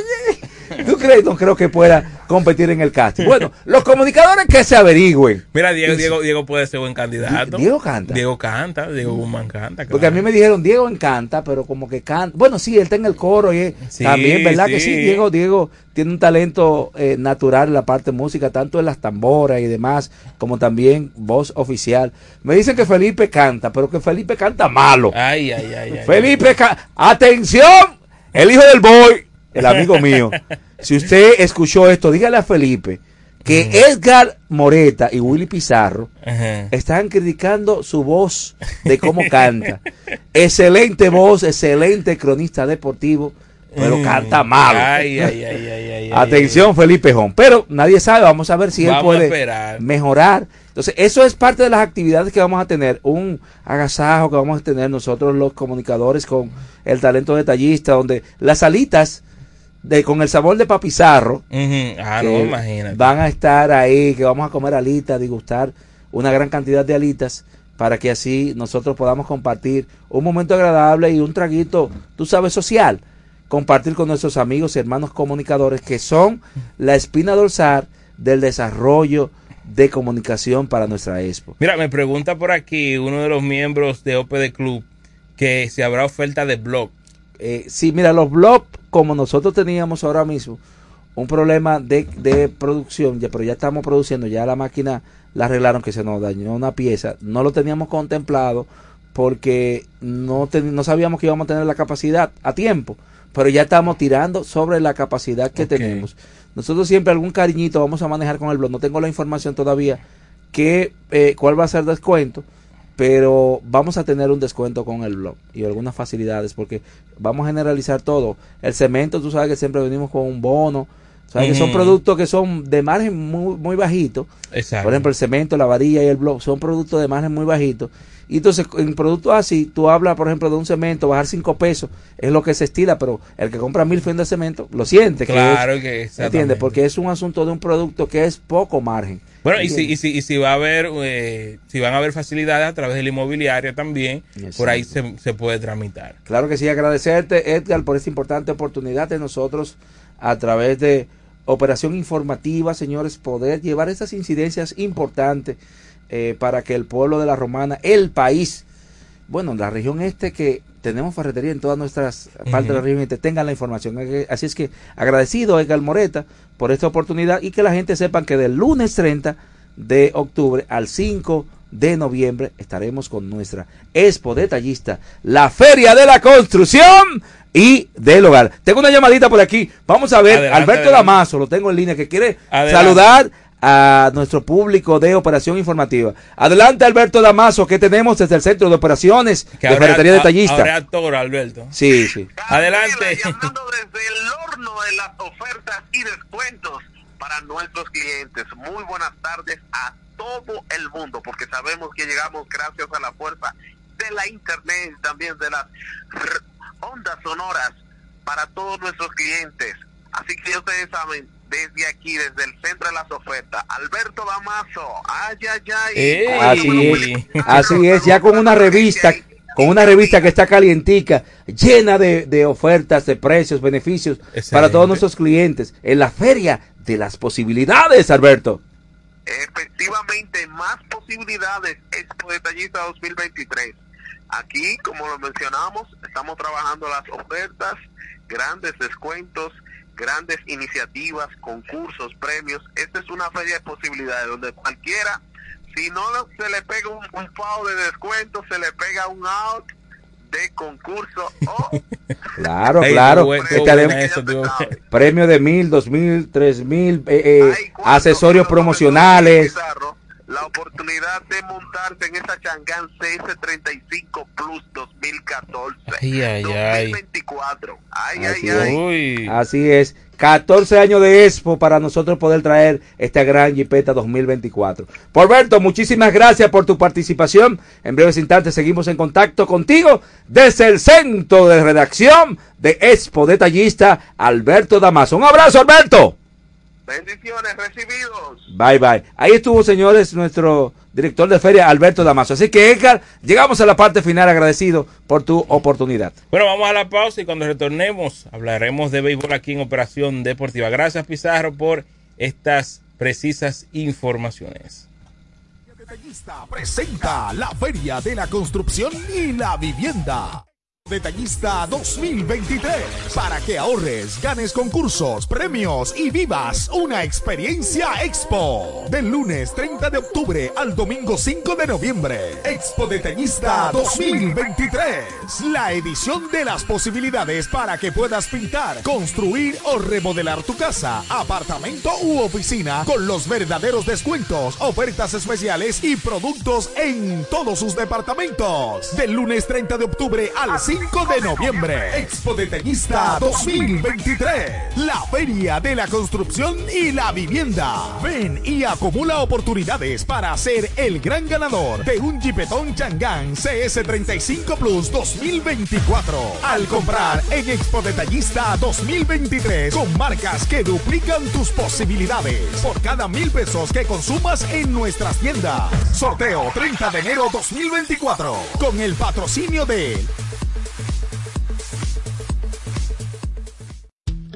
No creo que pueda competir en el casting. Bueno, los comunicadores que se averigüen. Mira, Diego, Diego, Diego puede ser buen candidato. Diego canta. Diego canta, Diego Guzmán canta. Porque a mí me dijeron, Diego encanta, pero como que canta. Bueno, sí, él está en el coro y es- Sí, también, ¿verdad que sí? Diego, Diego tiene un talento eh, natural en la parte de música, tanto en las tamboras y demás, como también voz oficial. Me dicen que Felipe canta, pero que Felipe canta malo. Ay, ay, ay. ay. Felipe, ca- atención, el hijo del boy, el amigo mío. Si usted escuchó esto, dígale a Felipe que Edgar Moreta y Willy Pizarro Ajá. están criticando su voz de cómo canta. Excelente voz, excelente cronista deportivo, pero canta malo. Ay, ay, ay, Atención, Felipe Jón. Pero nadie sabe, vamos a ver si él Vamos puede mejorar. Entonces, eso es parte de las actividades que vamos a tener, un agasajo que vamos a tener nosotros los comunicadores con el talento detallista, donde las alitas de con el sabor de papizarro. Ah, no, imagínate. van a estar ahí, que vamos a comer alitas, degustar una gran cantidad de alitas para que así nosotros podamos compartir un momento agradable y un traguito, tú sabes, social, compartir con nuestros amigos y hermanos comunicadores que son la espina dorsal del desarrollo de comunicación para nuestra expo. Mira, me pregunta por aquí uno de los miembros de OPD Club que si habrá oferta de blog. Eh, sí, mira, los blogs, como nosotros teníamos ahora mismo un problema de, de producción, ya, pero ya estamos produciendo, ya la máquina la arreglaron que se nos dañó una pieza, no lo teníamos contemplado porque no, ten- no sabíamos que íbamos a tener la capacidad a tiempo, pero ya estamos tirando sobre la capacidad que tenemos. Nosotros siempre algún cariñito vamos a manejar con el blog, no tengo la información todavía que eh, cuál va a ser el descuento, pero vamos a tener un descuento con el blog y algunas facilidades porque vamos a generalizar todo. El cemento, tú sabes que siempre venimos con un bono, sabes que son productos que son de margen muy, muy bajito. Exacto. Por ejemplo, el cemento, la varilla y el blog son productos de margen muy bajito. Y entonces, en productos así, tú hablas, por ejemplo, de un cemento, bajar 5 pesos, es lo que se estila, pero el que compra mil fendas de cemento lo siente. Claro es, que ¿Entiendes? Porque es un asunto de un producto que es poco margen. Bueno, y si, y, si, y si va a haber, eh, si van a haber facilidades a través de la inmobiliaria también, por ahí se, se puede tramitar. Claro que sí, agradecerte Edgar por esta importante oportunidad de nosotros a través de operación informativa, señores, poder llevar estas incidencias importantes eh, para que el pueblo de la Romana, el país, bueno, la región este que tenemos ferretería en todas nuestras partes de la región este, tengan la información. Así es que agradecido Edgar Moreta por esta oportunidad y que la gente sepan que del lunes 30 de octubre al 5 de noviembre estaremos con nuestra expo detallista, la Feria de la Construcción y del Hogar. Tengo una llamadita por aquí. Vamos a ver, Adelante, Alberto adelante. Damaso, lo tengo en línea, que quiere Adelante. saludar a nuestro público de Operación Informativa. Adelante, Alberto Damaso, que tenemos desde el Centro de Operaciones Que de Ferretería Detallista. ahora actor, Alberto. Sí, sí. Adelante. de las ofertas y descuentos para nuestros clientes. Muy buenas tardes a todo el mundo, porque sabemos que llegamos gracias a la fuerza de la internet y también de las ondas sonoras para todos nuestros clientes. Así que ustedes saben, desde aquí, desde el centro de las ofertas, Alberto Damaso, ay, ay, ay. Así es, así es, ya con una revista, con una revista que está calientica, llena de, de ofertas, de precios, beneficios para todos nuestros clientes en la feria de las posibilidades, Alberto. Efectivamente, más posibilidades Expo Detallista 2023. Aquí, como lo mencionamos, estamos trabajando las ofertas, grandes descuentos, grandes iniciativas, concursos, premios. Esta es una feria de posibilidades donde cualquiera, si no se le pega un, un de descuento, se le pega un out de concurso o Claro, claro. esa, tú. premio de mil, dos mil, tres mil, eh, eh, accesorios promocionales. La oportunidad de montarse en esa Changán CS35 Plus 2014. Ay, ay, ay. 2024. Ay, Así ay, ay. Uy. es. Así es. 14 años de Expo para nosotros poder traer esta gran Jeepeta 2024. Porberto, muchísimas gracias por tu participación. En breves instantes seguimos en contacto contigo desde el centro de redacción de Expo Detallista, Alberto Damaso. Un abrazo, Alberto. Bendiciones recibidos. Bye bye. Ahí estuvo, señores, nuestro director de feria, Alberto Damaso. Así que, Edgar, llegamos a la parte final agradecido por tu oportunidad. Bueno, vamos a la pausa y cuando retornemos hablaremos de béisbol aquí en Operación Deportiva. Gracias Pizarro por estas precisas informaciones. Detallista presenta la Feria de la Construcción y la Vivienda. Detallista 2023 para que ahorres, ganes concursos, premios y vivas una experiencia Expo del lunes 30 de octubre al domingo 5 de noviembre. Expo Detallista 2023, la edición de las posibilidades para que puedas pintar, construir o remodelar tu casa, apartamento u oficina con los verdaderos descuentos, ofertas especiales y productos en todos sus departamentos. Del lunes 30 de octubre al 5 de noviembre. Expo Detallista 2023. La feria de la construcción y la vivienda. Ven y acumula oportunidades para ser el gran ganador de un Jeepetón Changán CS35 Plus 2024. Al comprar en Expo Detallista 2023 con marcas que duplican tus posibilidades por cada mil pesos que consumas en nuestras tiendas. Sorteo 30 de enero 2024 con el patrocinio de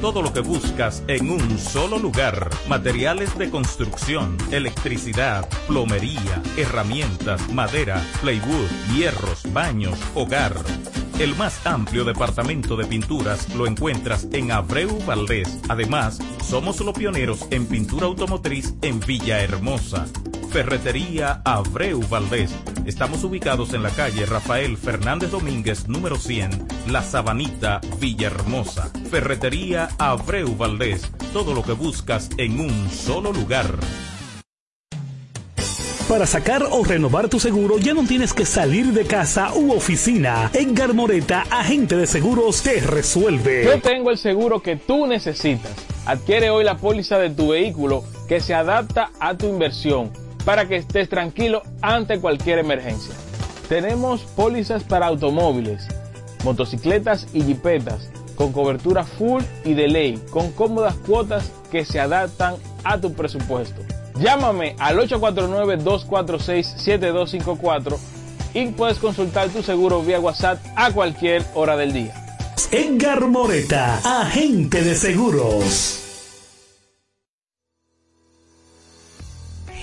Todo lo que buscas en un solo lugar. Materiales de construcción, electricidad, plomería, herramientas, madera, plywood, hierros, baños, hogar. El más amplio departamento de pinturas lo encuentras en Abreu Valdés. Además, somos los pioneros en pintura automotriz en Villahermosa. Ferretería Abreu Valdés. Estamos ubicados en la calle Rafael Fernández Domínguez, número 100, La Sabanita, Villahermosa. Ferretería Abreu Valdés. Todo lo que buscas en un solo lugar. Para sacar o renovar tu seguro ya no tienes que salir de casa u oficina. Edgar Moreta, agente de seguros, te resuelve. Yo tengo el seguro que tú necesitas. Adquiere hoy la póliza de tu vehículo que se adapta a tu inversión para que estés tranquilo ante cualquier emergencia. Tenemos pólizas para automóviles, motocicletas y jipetas con cobertura full y de ley, con cómodas cuotas que se adaptan a tu presupuesto. Llámame al 849-246-7254 y puedes consultar tu seguro vía WhatsApp a cualquier hora del día. Edgar Moreta, agente de seguros.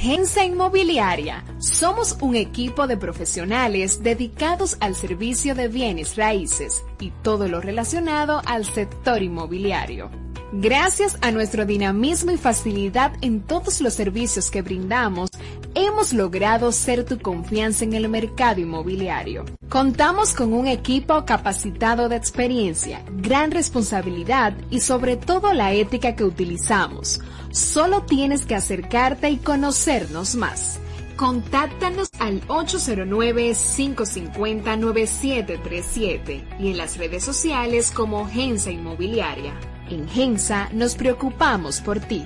Gensa Inmobiliaria. Somos un equipo de profesionales dedicados al servicio de bienes raíces y todo lo relacionado al sector inmobiliario. Gracias a nuestro dinamismo y facilidad en todos los servicios que brindamos, hemos logrado ser tu confianza en el mercado inmobiliario. Contamos con un equipo capacitado de experiencia, gran responsabilidad y sobre todo la ética que utilizamos. Solo tienes que acercarte y conocernos más. Contáctanos al 809-550-9737 y en las redes sociales como Gensa Inmobiliaria. En Gensa nos preocupamos por ti.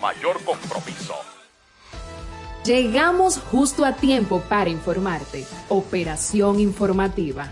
mayor compromiso. Llegamos justo a tiempo para informarte. Operación informativa.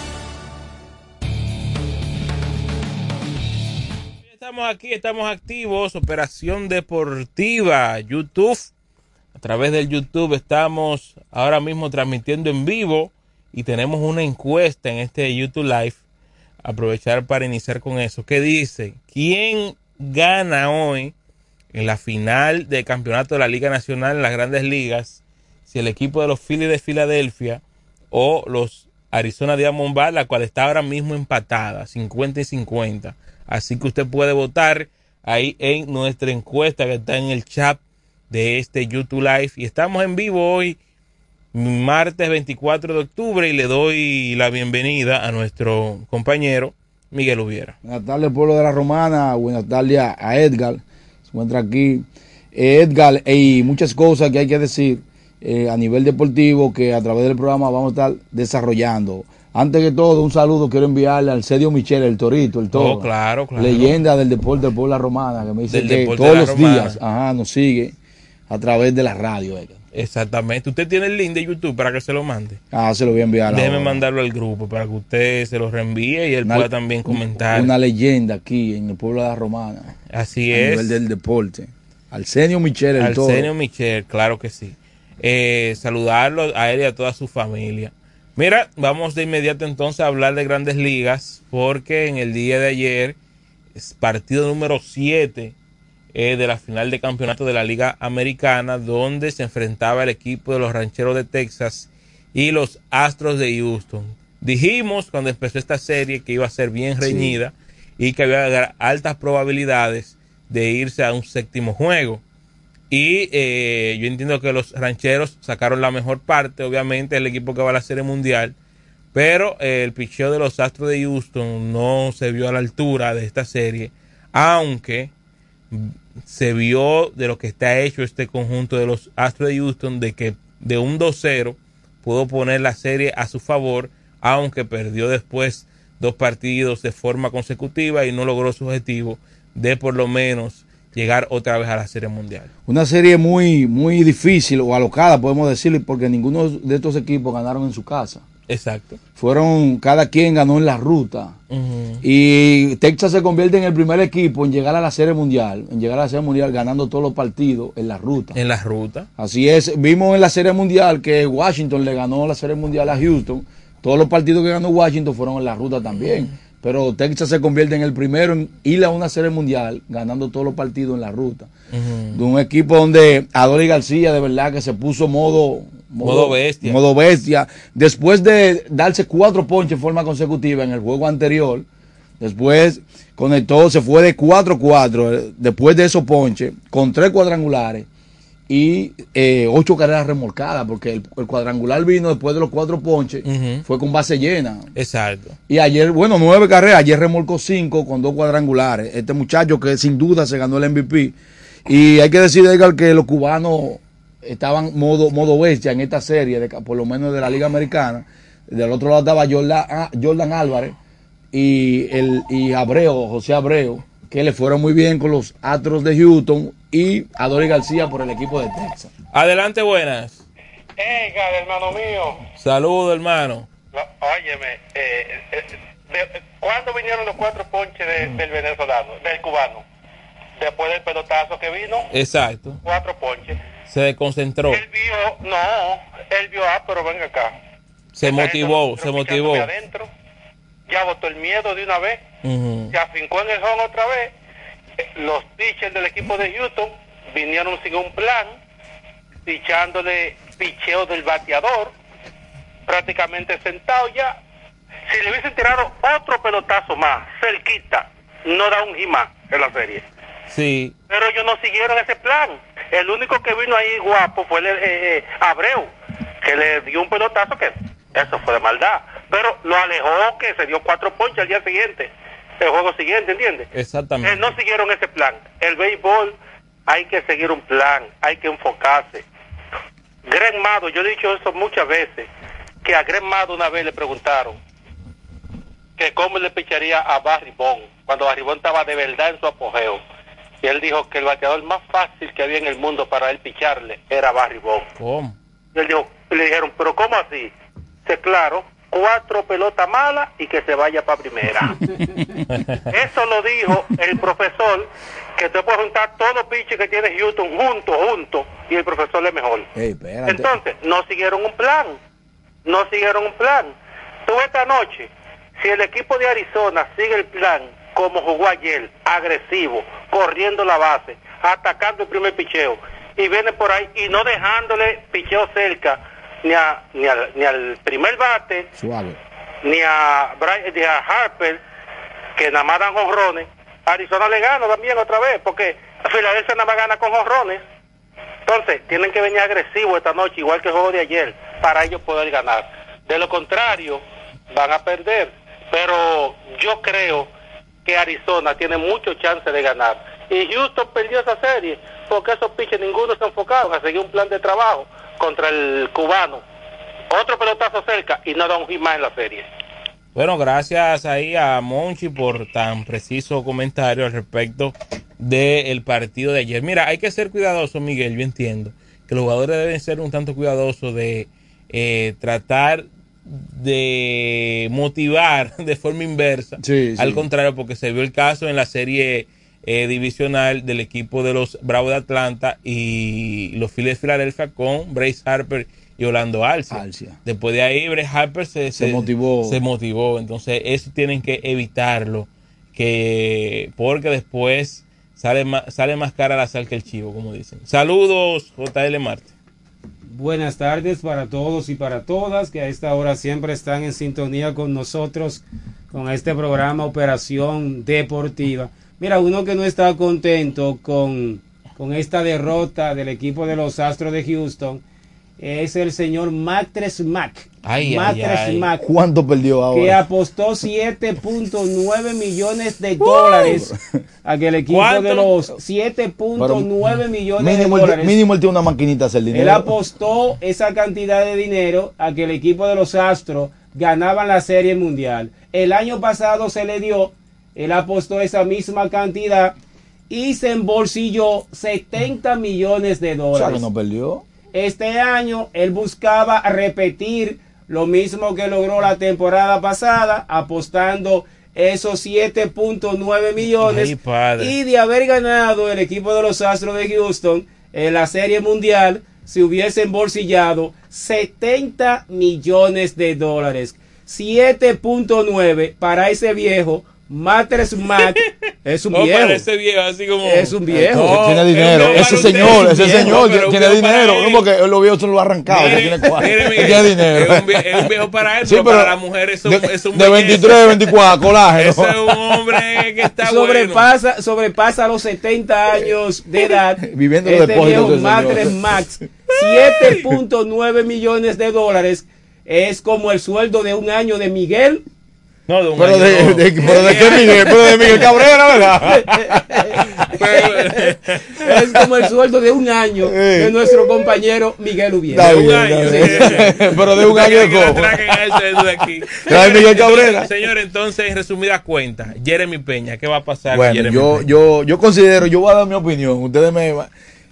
Estamos aquí, estamos activos, Operación Deportiva, YouTube. A través del YouTube estamos ahora mismo transmitiendo en vivo y tenemos una encuesta en este YouTube Live. Aprovechar para iniciar con eso. ¿Qué dice? ¿Quién gana hoy en la final del campeonato de la Liga Nacional en las grandes ligas? Si el equipo de los Phillies de Filadelfia o los Arizona Diamondbacks, la cual está ahora mismo empatada, 50 y 50. Así que usted puede votar ahí en nuestra encuesta que está en el chat de este YouTube Live. Y estamos en vivo hoy, martes 24 de octubre, y le doy la bienvenida a nuestro compañero Miguel Ubiera. Buenas tardes, pueblo de la Romana. Buenas tardes a Edgar. Se encuentra aquí. Eh, Edgar, y muchas cosas que hay que decir eh, a nivel deportivo que a través del programa vamos a estar desarrollando. Antes que todo, un saludo quiero enviarle al Sergio Michel, el Torito, el Toro. Oh, claro, claro. Leyenda del deporte de la Romana, que me dice Del que todos los Romana. días ajá, nos sigue a través de la radio. Edgar. Exactamente. Usted tiene el link de YouTube para que se lo mande. Ah, se lo voy a enviar. Déjeme ahora. mandarlo al grupo para que usted se lo reenvíe y él Una- pueda también comentar. Una leyenda aquí en el pueblo de la Romana. Así a es. nivel del deporte. Arsenio Michel, el Toro. Arsenio Michel, claro que sí. Eh, saludarlo a él y a toda su familia. Mira, vamos de inmediato entonces a hablar de grandes ligas, porque en el día de ayer, es partido número 7 eh, de la final de campeonato de la Liga Americana, donde se enfrentaba el equipo de los Rancheros de Texas y los Astros de Houston. Dijimos cuando empezó esta serie que iba a ser bien Sí. reñida y que había altas probabilidades de irse a un séptimo juego. Y eh, yo entiendo que los rancheros sacaron la mejor parte, obviamente, el equipo que va a la Serie Mundial. Pero eh, el picheo de los Astros de Houston no se vio a la altura de esta serie, aunque se vio de lo que está hecho este conjunto de los Astros de Houston, de que de un 2-0 pudo poner la serie a su favor, aunque perdió después dos partidos de forma consecutiva y no logró su objetivo de por lo menos llegar otra vez a la Serie Mundial. Una serie muy, muy difícil o alocada, podemos decirle, porque ninguno de estos equipos ganaron en su casa. Exacto. Fueron, cada quien ganó en la ruta. Y Texas se convierte en el primer equipo en llegar a la Serie Mundial, en llegar a la Serie Mundial ganando todos los partidos en la ruta. En la ruta. Así es, vimos en la Serie Mundial que Washington le ganó la Serie Mundial a Houston. Todos los partidos que ganó Washington fueron en la ruta también. Pero Texas se convierte en el primero en ir a una Serie Mundial ganando todos los partidos en la ruta. De un equipo donde Adolis García de verdad que se puso modo Modo bestia. modo bestia. Después de darse cuatro ponches en forma consecutiva en el juego anterior, después conectó, se fue de 4-4 eh, después de esos ponches, con tres cuadrangulares y eh, ocho carreras remolcadas, porque el, el cuadrangular vino después de los cuatro ponches, fue con base llena. Exacto. Y ayer, bueno, nueve carreras, ayer remolcó cinco con dos cuadrangulares. Este muchacho que sin duda se ganó el MVP. Y hay que decir, Edgar, que los cubanos estaban modo, modo bestia en esta serie, de, por lo menos de la Liga Americana. Del otro lado estaba Jordan, ah, Jordan Álvarez y, el, y Abreu, José Abreu, que le fueron muy bien con los Astros de Houston y Adolis García por el equipo de Texas. Adelante, buenas. Edgar, hermano mío, Saludos, hermano. la- óyeme, eh, eh, de- ¿cuándo vinieron los cuatro ponches de- del venezolano, del cubano? Después del pelotazo que vino, Exacto. cuatro ponches. Se desconcentró. Él vio, no, él vio, ah, pero venga acá. Se motivó, se motivó. Adentro, ya botó el miedo de una vez, Ujú. se afincó en el home otra vez. Los pitchers del equipo de Houston vinieron sin un plan, pichándole picheo del bateador, prácticamente sentado ya. Si le hubiesen tirado otro pelotazo más, cerquita, no da un más en la serie. Sí. Pero ellos no siguieron ese plan. El único que vino ahí guapo fue el, eh, eh, Abreu, que le dio un pelotazo que eso fue de maldad. Pero lo alejó que se dio cuatro ponches al día siguiente, el juego siguiente, ¿entiendes? Exactamente. Eh, no siguieron ese plan. El béisbol hay que seguir un plan, hay que enfocarse. Greg Mado, yo he dicho eso muchas veces, que a Greg Mado una vez le preguntaron que cómo le picharía a Barry Bond cuando Barry Bond estaba de verdad en su apogeo. Y él dijo que el bateador más fácil que había en el mundo para él picharle era Barry Bond. ¿Cómo? Y él dijo, le dijeron, pero ¿cómo así? Dice, claro, cuatro pelotas malas y que se vaya para primera. Eso lo dijo el profesor, que tú puedes juntar todos los pitches que tiene Houston juntos, juntos, y el profesor es mejor. Entonces, no siguieron un plan. No siguieron un plan. Tú esta noche, si el equipo de Arizona sigue el plan como jugó ayer, agresivo, corriendo la base, atacando el primer picheo, y viene por ahí y no dejándole picheo cerca ni, a, ni, al, ni al primer bate, Suave. ni a, ni a Harper, que nada más dan jonrones, Arizona le gana también otra vez, porque Filadelfia nada más gana con jonrones. Entonces, tienen que venir agresivos esta noche, igual que el juego de ayer, para ellos poder ganar. De lo contrario, van a perder. Pero yo creo que Arizona tiene mucho chance de ganar. Y Houston perdió esa serie porque esos pitches ninguno se enfocaron a seguir un plan de trabajo contra el cubano. Otro pelotazo cerca y no da un hit más en la serie. Bueno, gracias ahí a Monchi por tan preciso comentario al respecto del partido de ayer. Mira, hay que ser cuidadoso, Miguel, yo entiendo que los jugadores deben ser un tanto cuidadosos de eh, tratar de motivar de forma inversa. Sí, sí. Al contrario, porque se vio el caso en la serie eh, divisional del equipo de los Bravos de Atlanta y los Phillies de Filadelfia con Bryce Harper y Orlando Alcia. Después de ahí, Bryce Harper se, Se motivó. Se motivó. Entonces, eso tienen que evitarlo. Que, porque después sale más, sale más cara la sal que el chivo, como dicen. Saludos, JL Marte. Buenas tardes para todos y para todas que a esta hora siempre están en sintonía con nosotros con este programa Operación Deportiva. Mira, uno que no está contento con, con esta derrota del equipo de los Astros de Houston es el señor Matres Mac. Ay, ay, Matres ay. Mac, ¿Cuánto perdió ahora? que apostó 7.9 millones de dólares a que el equipo ¿Cuánto? de los 7.9 millones mínimo, de dólares mínimo él tiene una maquinita hacer dinero. él apostó esa cantidad de dinero a que el equipo de los Astros ganaban la Serie Mundial. El año pasado se le dio, él apostó esa misma cantidad y se embolsilló 70 millones de O sea, dólares. que no perdió. Este año él buscaba repetir lo mismo que logró la temporada pasada, apostando esos 7.9 millones. Ay, padre. y de haber ganado el equipo de los Astros de Houston en la Serie Mundial, se hubiese embolsillado 70 millones de dólares. 7.9 para ese viejo. Matres Mac es un Oh, viejo. para ese viejo, así como. Es un viejo. No, tiene dinero. Ese señor, ese señor tiene dinero. No, porque los viejos se lo ha arrancado. Mire, tiene mire, tiene dinero. Es un, vie- es un viejo para él, Sí, pero, pero para la mujer es un, de, es un de belleza. 23, 24, colágeno. Ese es un hombre que está sobrepasa, sobrepasa los 70 años de edad. Viviendo en los este depósitos viejo señor. Matres Max, 7.9 millones de dólares es como el sueldo de un año de Miguel. No, de un Pero año de, no. de- pero de qué Miguel, pero de Miguel Cabrera, ¿verdad? es como el sueldo de un año de nuestro compañero Miguel Ubiera. Está bien, está bien. Pero de un año de todo. Trae Miguel Cabrera. Señor, entonces, en resumidas cuentas, Jeremy Peña, ¿qué va a pasar con Bueno, Jeremy yo, Peña? yo, yo considero, yo voy a dar mi opinión. Ustedes me.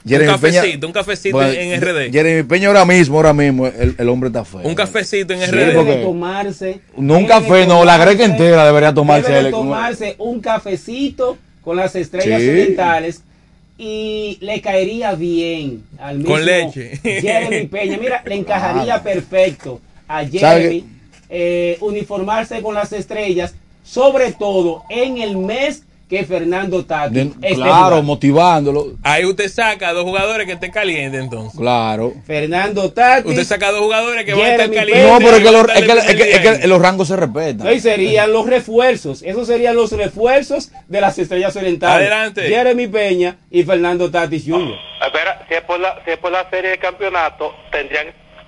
Jeremy un cafecito, un cafecito Bueno, en RD. Jeremy Peña ahora mismo, ahora mismo, el, el hombre está feo. Un cafecito en Sí, RD. Debe tomarse. No un café, no, la greca entera debería tomarse debe de tomarse un cafecito con las estrellas Sí. orientales y le caería bien al mismo Con leche. Jeremy Peña. Mira, le encajaría perfecto a ¿Sabe Jeremy eh, uniformarse con las estrellas, sobre todo en el mes que Fernando Tati De- esté claro, jugando. motivándolo. Ahí usted saca dos jugadores que estén calientes entonces. Claro. Fernando Tati. Usted saca dos jugadores que van a estar Jeremy calientes. No, pero es que, los, van a es que- estar es que- es que pendientes. los rangos se respetan. Y serían los refuerzos. Esos serían los refuerzos de las estrellas orientales. Adelante. Jeremy Peña y Fernando Tatis Jr. Espera, si es por la, si es por la serie de campeonato, tendrían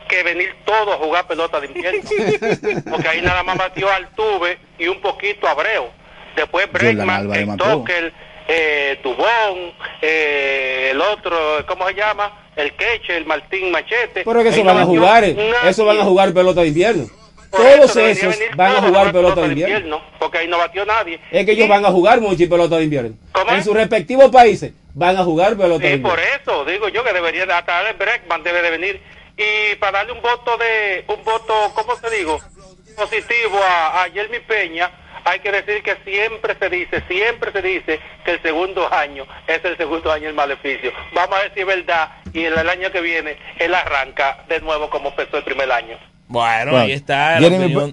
que venir todos a jugar pelota de invierno. Porque ahí nada más batió Altuve y un poquito Abreu. Después mató. Tucker, eh, Dubón, eh, el otro, ¿cómo se llama? El Queche, el Martín Machete. Pero que eso van a jugar. eh. nadie. Eso van a jugar pelota de invierno. Por Todos eso esos van a jugar pelota de invierno. Porque ahí no batió nadie. Es que ellos van a jugar mucho pelota de invierno. En sus respectivos países van a jugar pelota de Sí, por invierno. eso digo yo que debería de- hasta el Breckman debe de venir y para darle un voto de un voto, ¿cómo te digo? positivo a, a Jeremy Peña, hay que decir que siempre se dice, siempre se dice que el segundo año es el segundo año el maleficio. Vamos a ver si es verdad y el, el año que viene él arranca de nuevo como empezó el primer año. Bueno, Bueno, ahí está. Jeremy,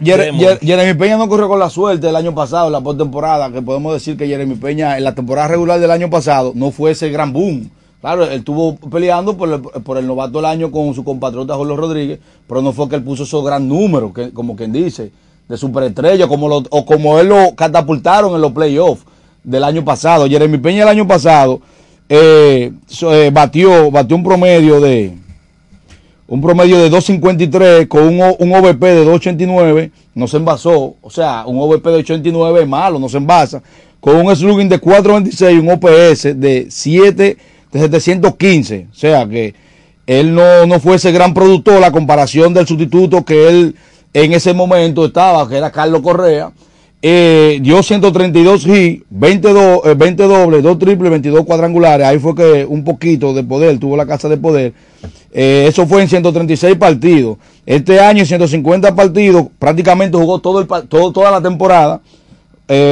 Jeremy Peña no corrió con la suerte el año pasado, en la postemporada, que podemos decir que Jeremy Peña en la temporada regular del año pasado no fue ese gran boom. Claro, él estuvo peleando por el, por el novato del año con su compatriota Jorge Rodríguez, pero no fue que él puso esos gran números, que, como quien dice, de superestrella, como lo, o como él lo catapultaron en los playoffs del año pasado. Jeremy Peña el año pasado eh, eh, batió, batió un promedio de un promedio de 2.53 con un, un OVP de 2.89, no se envasó, o sea, un OVP de 89 es malo, no se envasa, con un slugging de 4.26 y un OPS de 7 de 715, o sea que él no, no fue ese gran productor, la comparación del sustituto que él en ese momento estaba, que era Carlos Correa, eh, dio 132 hits, 20, do- eh, 20 dobles, 2 triples, 22 cuadrangulares. Ahí fue que un poquito de poder, tuvo la casa de poder. Eh, eso fue en 136 partidos. Este año en 150 partidos, prácticamente jugó todo el, todo, toda la temporada.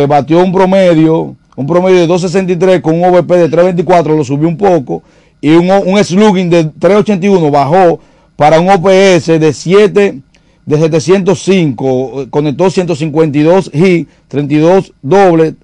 Batió un promedio, un promedio de 263 con un OVP de 324, lo subió un poco. Y un, un slugging de 381 bajó para un OPS de 7 de 705, eh, conectó 152 hits, 32 dobles,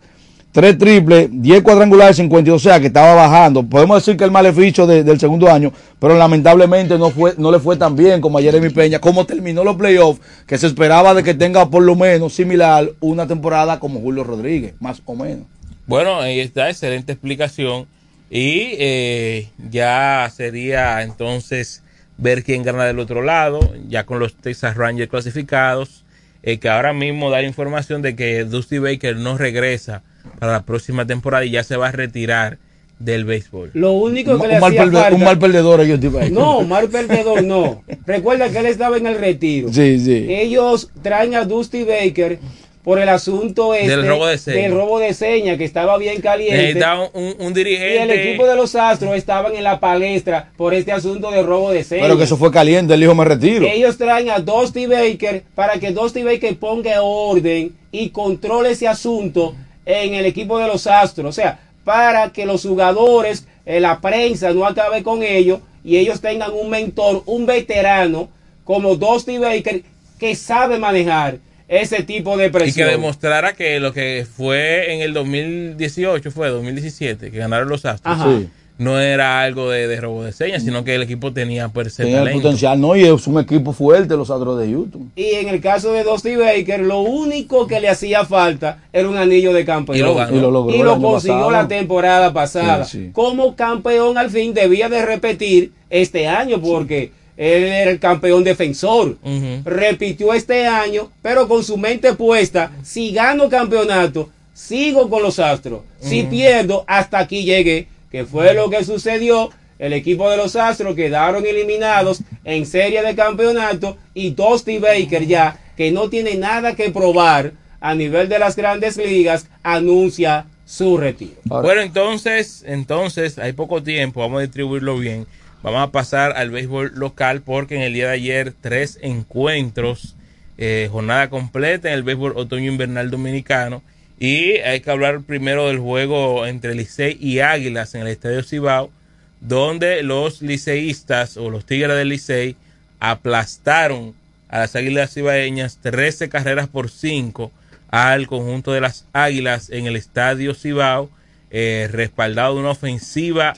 3 triples, 10 cuadrangulares, 52, o sea que estaba bajando. Podemos decir que el maleficio de- del segundo año, pero lamentablemente no fue no le fue tan bien como a Jeremy Peña, como terminó los playoffs, que se esperaba de que tenga por lo menos similar una temporada como Julio Rodríguez, más o menos. Bueno, ahí está, excelente explicación. Y eh, ya sería entonces ver quién gana del otro lado, ya con los Texas Rangers clasificados, eh, que ahora mismo da información de que Dusty Baker no regresa para la próxima temporada y ya se va a retirar del béisbol. Lo único que Un le mal, hacía falta... un mal perdedor ellos. No, mal perdedor no. Recuerda que él estaba en el retiro. Sí, sí. Ellos traen a Dusty Baker por el asunto este Del robo de señas. del robo de señas, que estaba bien caliente. Necesitaba un, un Y dirigente. el equipo de los Astros estaban en la palestra por este asunto de robo de señas. Pero que eso fue caliente, él dijo me retiro. Ellos traen a Dusty Baker para que Dusty Baker ponga orden y controle ese asunto en el equipo de los Astros. O sea, para que los jugadores, eh, la prensa no acabe con ellos y ellos tengan un mentor, un veterano como Dusty Baker que sabe manejar ese tipo de Y que presión. demostrara que lo que fue en el 2018, fue 2017, que ganaron los Astros, Ajá. Sí. no era algo de, de robo de señas, sino que el equipo tenía se Tenía el potencial, no, y es un equipo fuerte los Astros de Houston. Y en el caso de Dusty Baker, lo único que le hacía falta era un anillo de campeón. Y lo ganó. Y lo logró Y lo consiguió pasado. la temporada pasada. Sí, sí. Como campeón al fin debía de repetir este año porque él era el campeón defensor. Repitió este año, pero con su mente puesta, si gano campeonato, sigo con los Astros. Si pierdo, hasta aquí llegué, que fue lo que sucedió. El equipo de los Astros quedaron eliminados en serie de campeonato y Dusty Baker ya, que no tiene nada que probar a nivel de las grandes ligas, anuncia su retiro. Bueno, entonces, entonces, hay poco tiempo, vamos a distribuirlo bien. Vamos a pasar al béisbol local porque en el día de ayer tres encuentros, eh, jornada completa en el béisbol otoño-invernal dominicano. Y hay que hablar primero del juego entre Licey y Águilas en el Estadio Cibao, donde los liceístas o los Tigres del Licey aplastaron a las Águilas Cibaeñas 13 carreras por 5 al conjunto de las Águilas en el Estadio Cibao, eh, respaldado de una ofensiva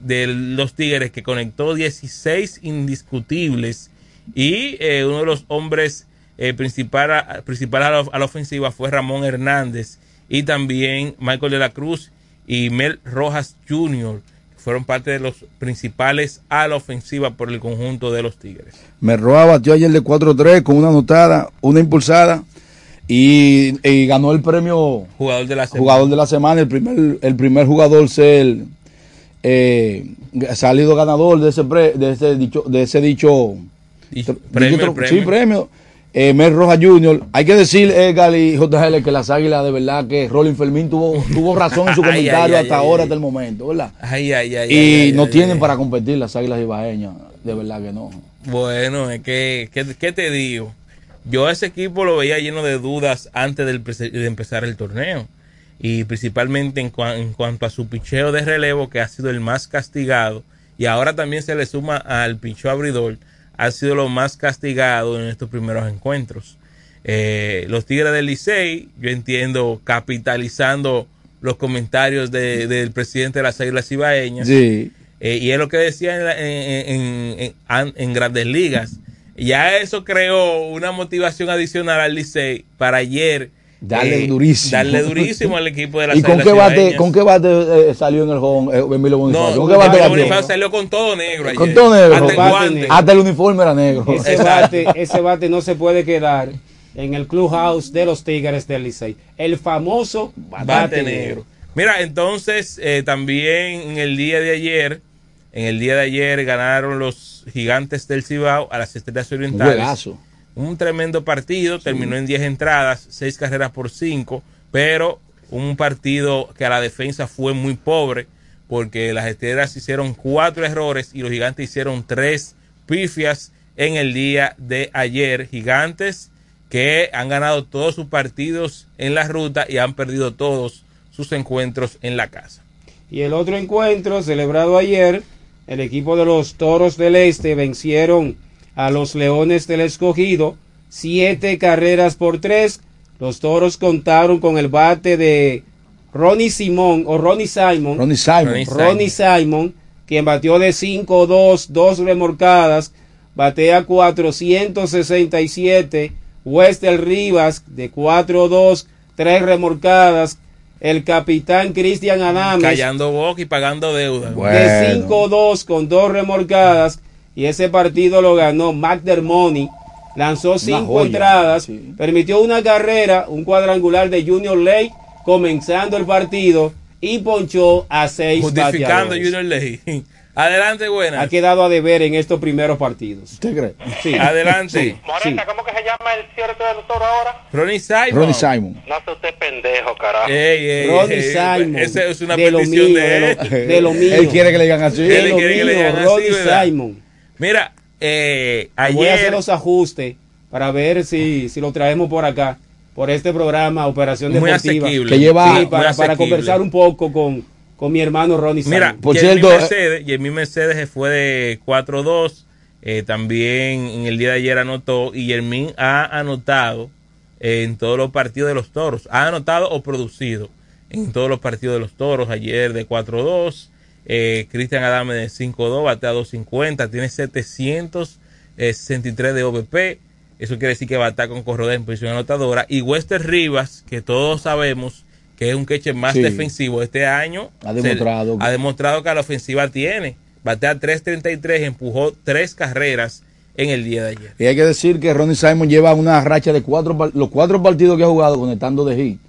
de los Tigres que conectó 16 indiscutibles y eh, uno de los hombres eh, principales principal a, la, a la ofensiva fue Ramón Hernández y también Michael de la Cruz y Mel Rojas Jr. fueron parte de los principales a la ofensiva por el conjunto de los Tigres. Merroa batió ayer de 4-3 con una anotada, una impulsada y, y ganó el premio Jugador de la semana. jugador de la semana, el primer, el primer jugador ser eh, salido ganador de ese, pre- de ese dicho, de ese dicho, premio, dicho- premio. sí, premio. Eh, Mel Rojas Jr. Hay que decir, Edgar y JL, que las águilas, de verdad, que Rolling Fermín tuvo, tuvo razón en su comentario ay, ay, hasta ay, ahora, hasta el momento, ¿verdad? Ay, ay, ay, y no tienen para competir las águilas ibaeñas, de verdad que no. Bueno, es que, ¿qué, qué te digo? Yo a ese equipo lo veía lleno de dudas antes de empezar el torneo. Y principalmente en, cua- en cuanto a su picheo de relevo, que ha sido el más castigado. Y ahora también se le suma al picheo abridor, ha sido lo más castigado en estos primeros encuentros. Eh, los Tigres del Licey, yo entiendo, capitalizando los comentarios de- del presidente de las Águilas Ibaeñas. Sí. Eh, y es lo que decía en, la- en- en- en grandes ligas. Ya eso creó una motivación adicional al Licey para ayer. Darle eh, durísimo. Darle durísimo al equipo de las ¿Y con qué bate, con qué bate eh, salió en el home eh, Emilio Bonifacio? No, ¿Con qué bate? Bonifacio salió con todo negro ayer. Con todo negro. Hasta el Bate guante. negro. Hasta el uniforme era negro. Ese bate, ese bate no se puede quedar en el clubhouse de los Tigres del Licey. El famoso bate, Bate negro. negro. Mira, entonces eh, también en el día de ayer, en el día de ayer ganaron los gigantes del Cibao a las Estrellas Orientales. juegazo. Un tremendo partido, terminó en 10 entradas, 6 carreras por 5, pero un partido que a la defensa fue muy pobre porque las Estrellas hicieron cuatro errores y los gigantes hicieron tres pifias en el día de ayer. Gigantes que han ganado todos sus partidos en la ruta y han perdido todos sus encuentros en la casa. Y el otro encuentro celebrado ayer, el equipo de los Toros del Este vencieron a los Leones del Escogido, siete carreras por tres. Los Toros contaron con el bate de Ronnie Simón o Ronnie Simon. Ronnie Simon. Ronnie Simon, quien batió de 5-2, dos remorcadas, batea 467. Wester Rivas de 4-2, tres remorcadas. El capitán Cristian Adames Callando boca y pagando deuda. de 5-2 con dos remolcadas y ese partido lo ganó McDermott. Lanzó cinco entradas, permitió una carrera, un cuadrangular de Junior Lake comenzando el partido y ponchó a seis Justificando bateadores. Junior Ley. Adelante, buena. Ha quedado a deber en estos primeros partidos. ¿Usted cree? Sí. Adelante. Moreta, ¿cómo que se llama el cierto del toro ahora? Ronnie Simon. Ronnie Simon. No sé usted pendejo, carajo. Ey, ey, Ronnie ey, Simon. Esa es una De lo petición mío, de de él. lo- de lo mío. Él quiere que le digan así. De Él lo quiere que le mío, digan así, Ronnie ¿verdad? Simon. Mira, eh, Voy a hacer ayer los ajustes para ver si, si lo traemos por acá, por este programa Operación Muy Deportiva. asequible. Que lleva- Sí, para, para conversar un poco con, con mi hermano Ronnie Mira. Por cierto, eh, Mercedes, Jeremy Mercedes se fue de 4-2. eh, también en el día de ayer anotó. Y Jermín ha anotado en todos los partidos de los toros. Ha anotado o producido en todos los partidos de los toros. Ayer de 4-2. Eh, Cristian Adame de 5-2, batea 250. Tiene 763 de OVP. Eso quiere decir que va a estar con corredor en posición anotadora. Y Wester Rivas, que todos sabemos que es un queche más Sí. defensivo este año. Ha demostrado. se- ha demostrado que a la ofensiva tiene. Batea 3.33, empujó tres carreras en el día de ayer. Y hay que decir que Ronnie Simon lleva una racha de cuatro, los cuatro partidos que ha jugado conectando de hit.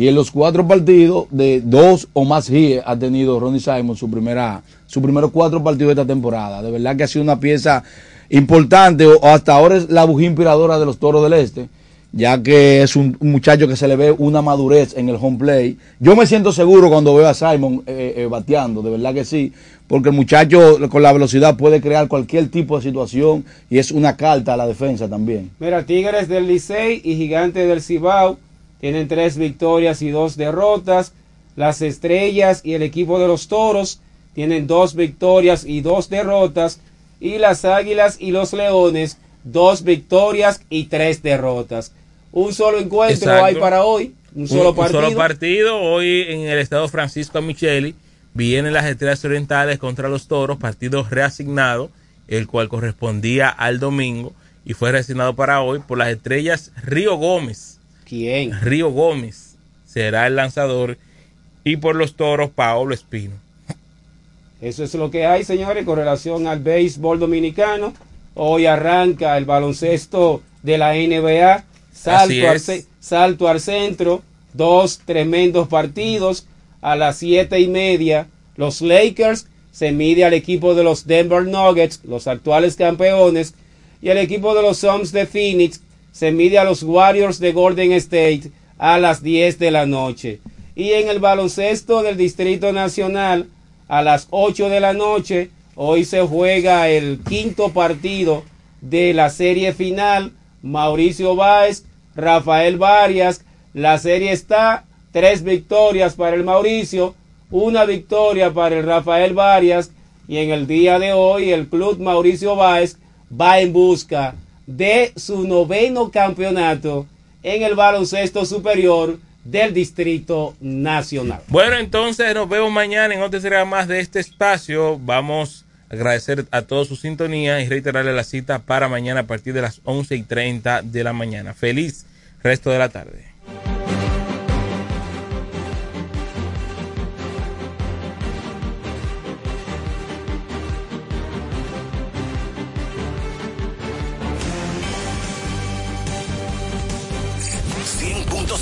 Y en los cuatro partidos de dos o más hits ha tenido Ronnie Simon su primera, sus primeros cuatro partidos de esta temporada. De verdad que ha sido una pieza importante, o hasta ahora es la bujía inspiradora de los toros del este, ya que es un, muchacho que se le ve una madurez en el home play. Yo me siento seguro cuando veo a Simon eh, eh, bateando, de verdad que sí, porque el muchacho con la velocidad puede crear cualquier tipo de situación y es una carta a la defensa también. Mira, Tigres del Licey y Gigantes del Cibao tienen tres victorias y dos derrotas. Las Estrellas y el equipo de los Toros tienen dos victorias y dos derrotas. Y las Águilas y los Leones, dos victorias y tres derrotas. Un solo encuentro Exacto. hay para hoy, un solo partido. solo partido. Hoy en el estado Francisco Micheli vienen las Estrellas Orientales contra los Toros, partido reasignado, el cual correspondía al domingo y fue reasignado para hoy por las Estrellas Río Gómez. ¿Quién? Río Gómez será el lanzador y por los Toros Paolo Espino. Eso es lo que hay, señores, con relación al béisbol dominicano. Hoy arranca el baloncesto de la NBA. Al, salto al centro. Dos tremendos partidos. A las siete y media, los Lakers se mide al equipo de los Denver Nuggets, los actuales campeones. Y el equipo de los Suns de Phoenix se mide a los Warriors de Golden State a las 10 de la noche. Y en el baloncesto del Distrito Nacional, a las 8 de la noche, hoy se juega el quinto partido de la serie final. Mauricio Báez, Rafael Varias. La serie está tres victorias para el Mauricio, una victoria para el Rafael Varias. Y en el día de hoy, el club Mauricio Báez va en busca de su noveno campeonato en el baloncesto superior del Distrito Nacional. Bueno, entonces nos vemos mañana en otra será más de este espacio. Vamos a agradecer a todos su sintonía y reiterarle la cita para mañana a partir de las 11 y 30 de la mañana. Feliz resto de la tarde.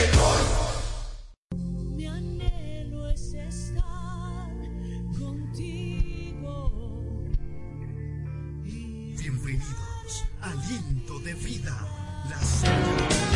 Mi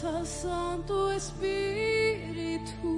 Santo Espíritu.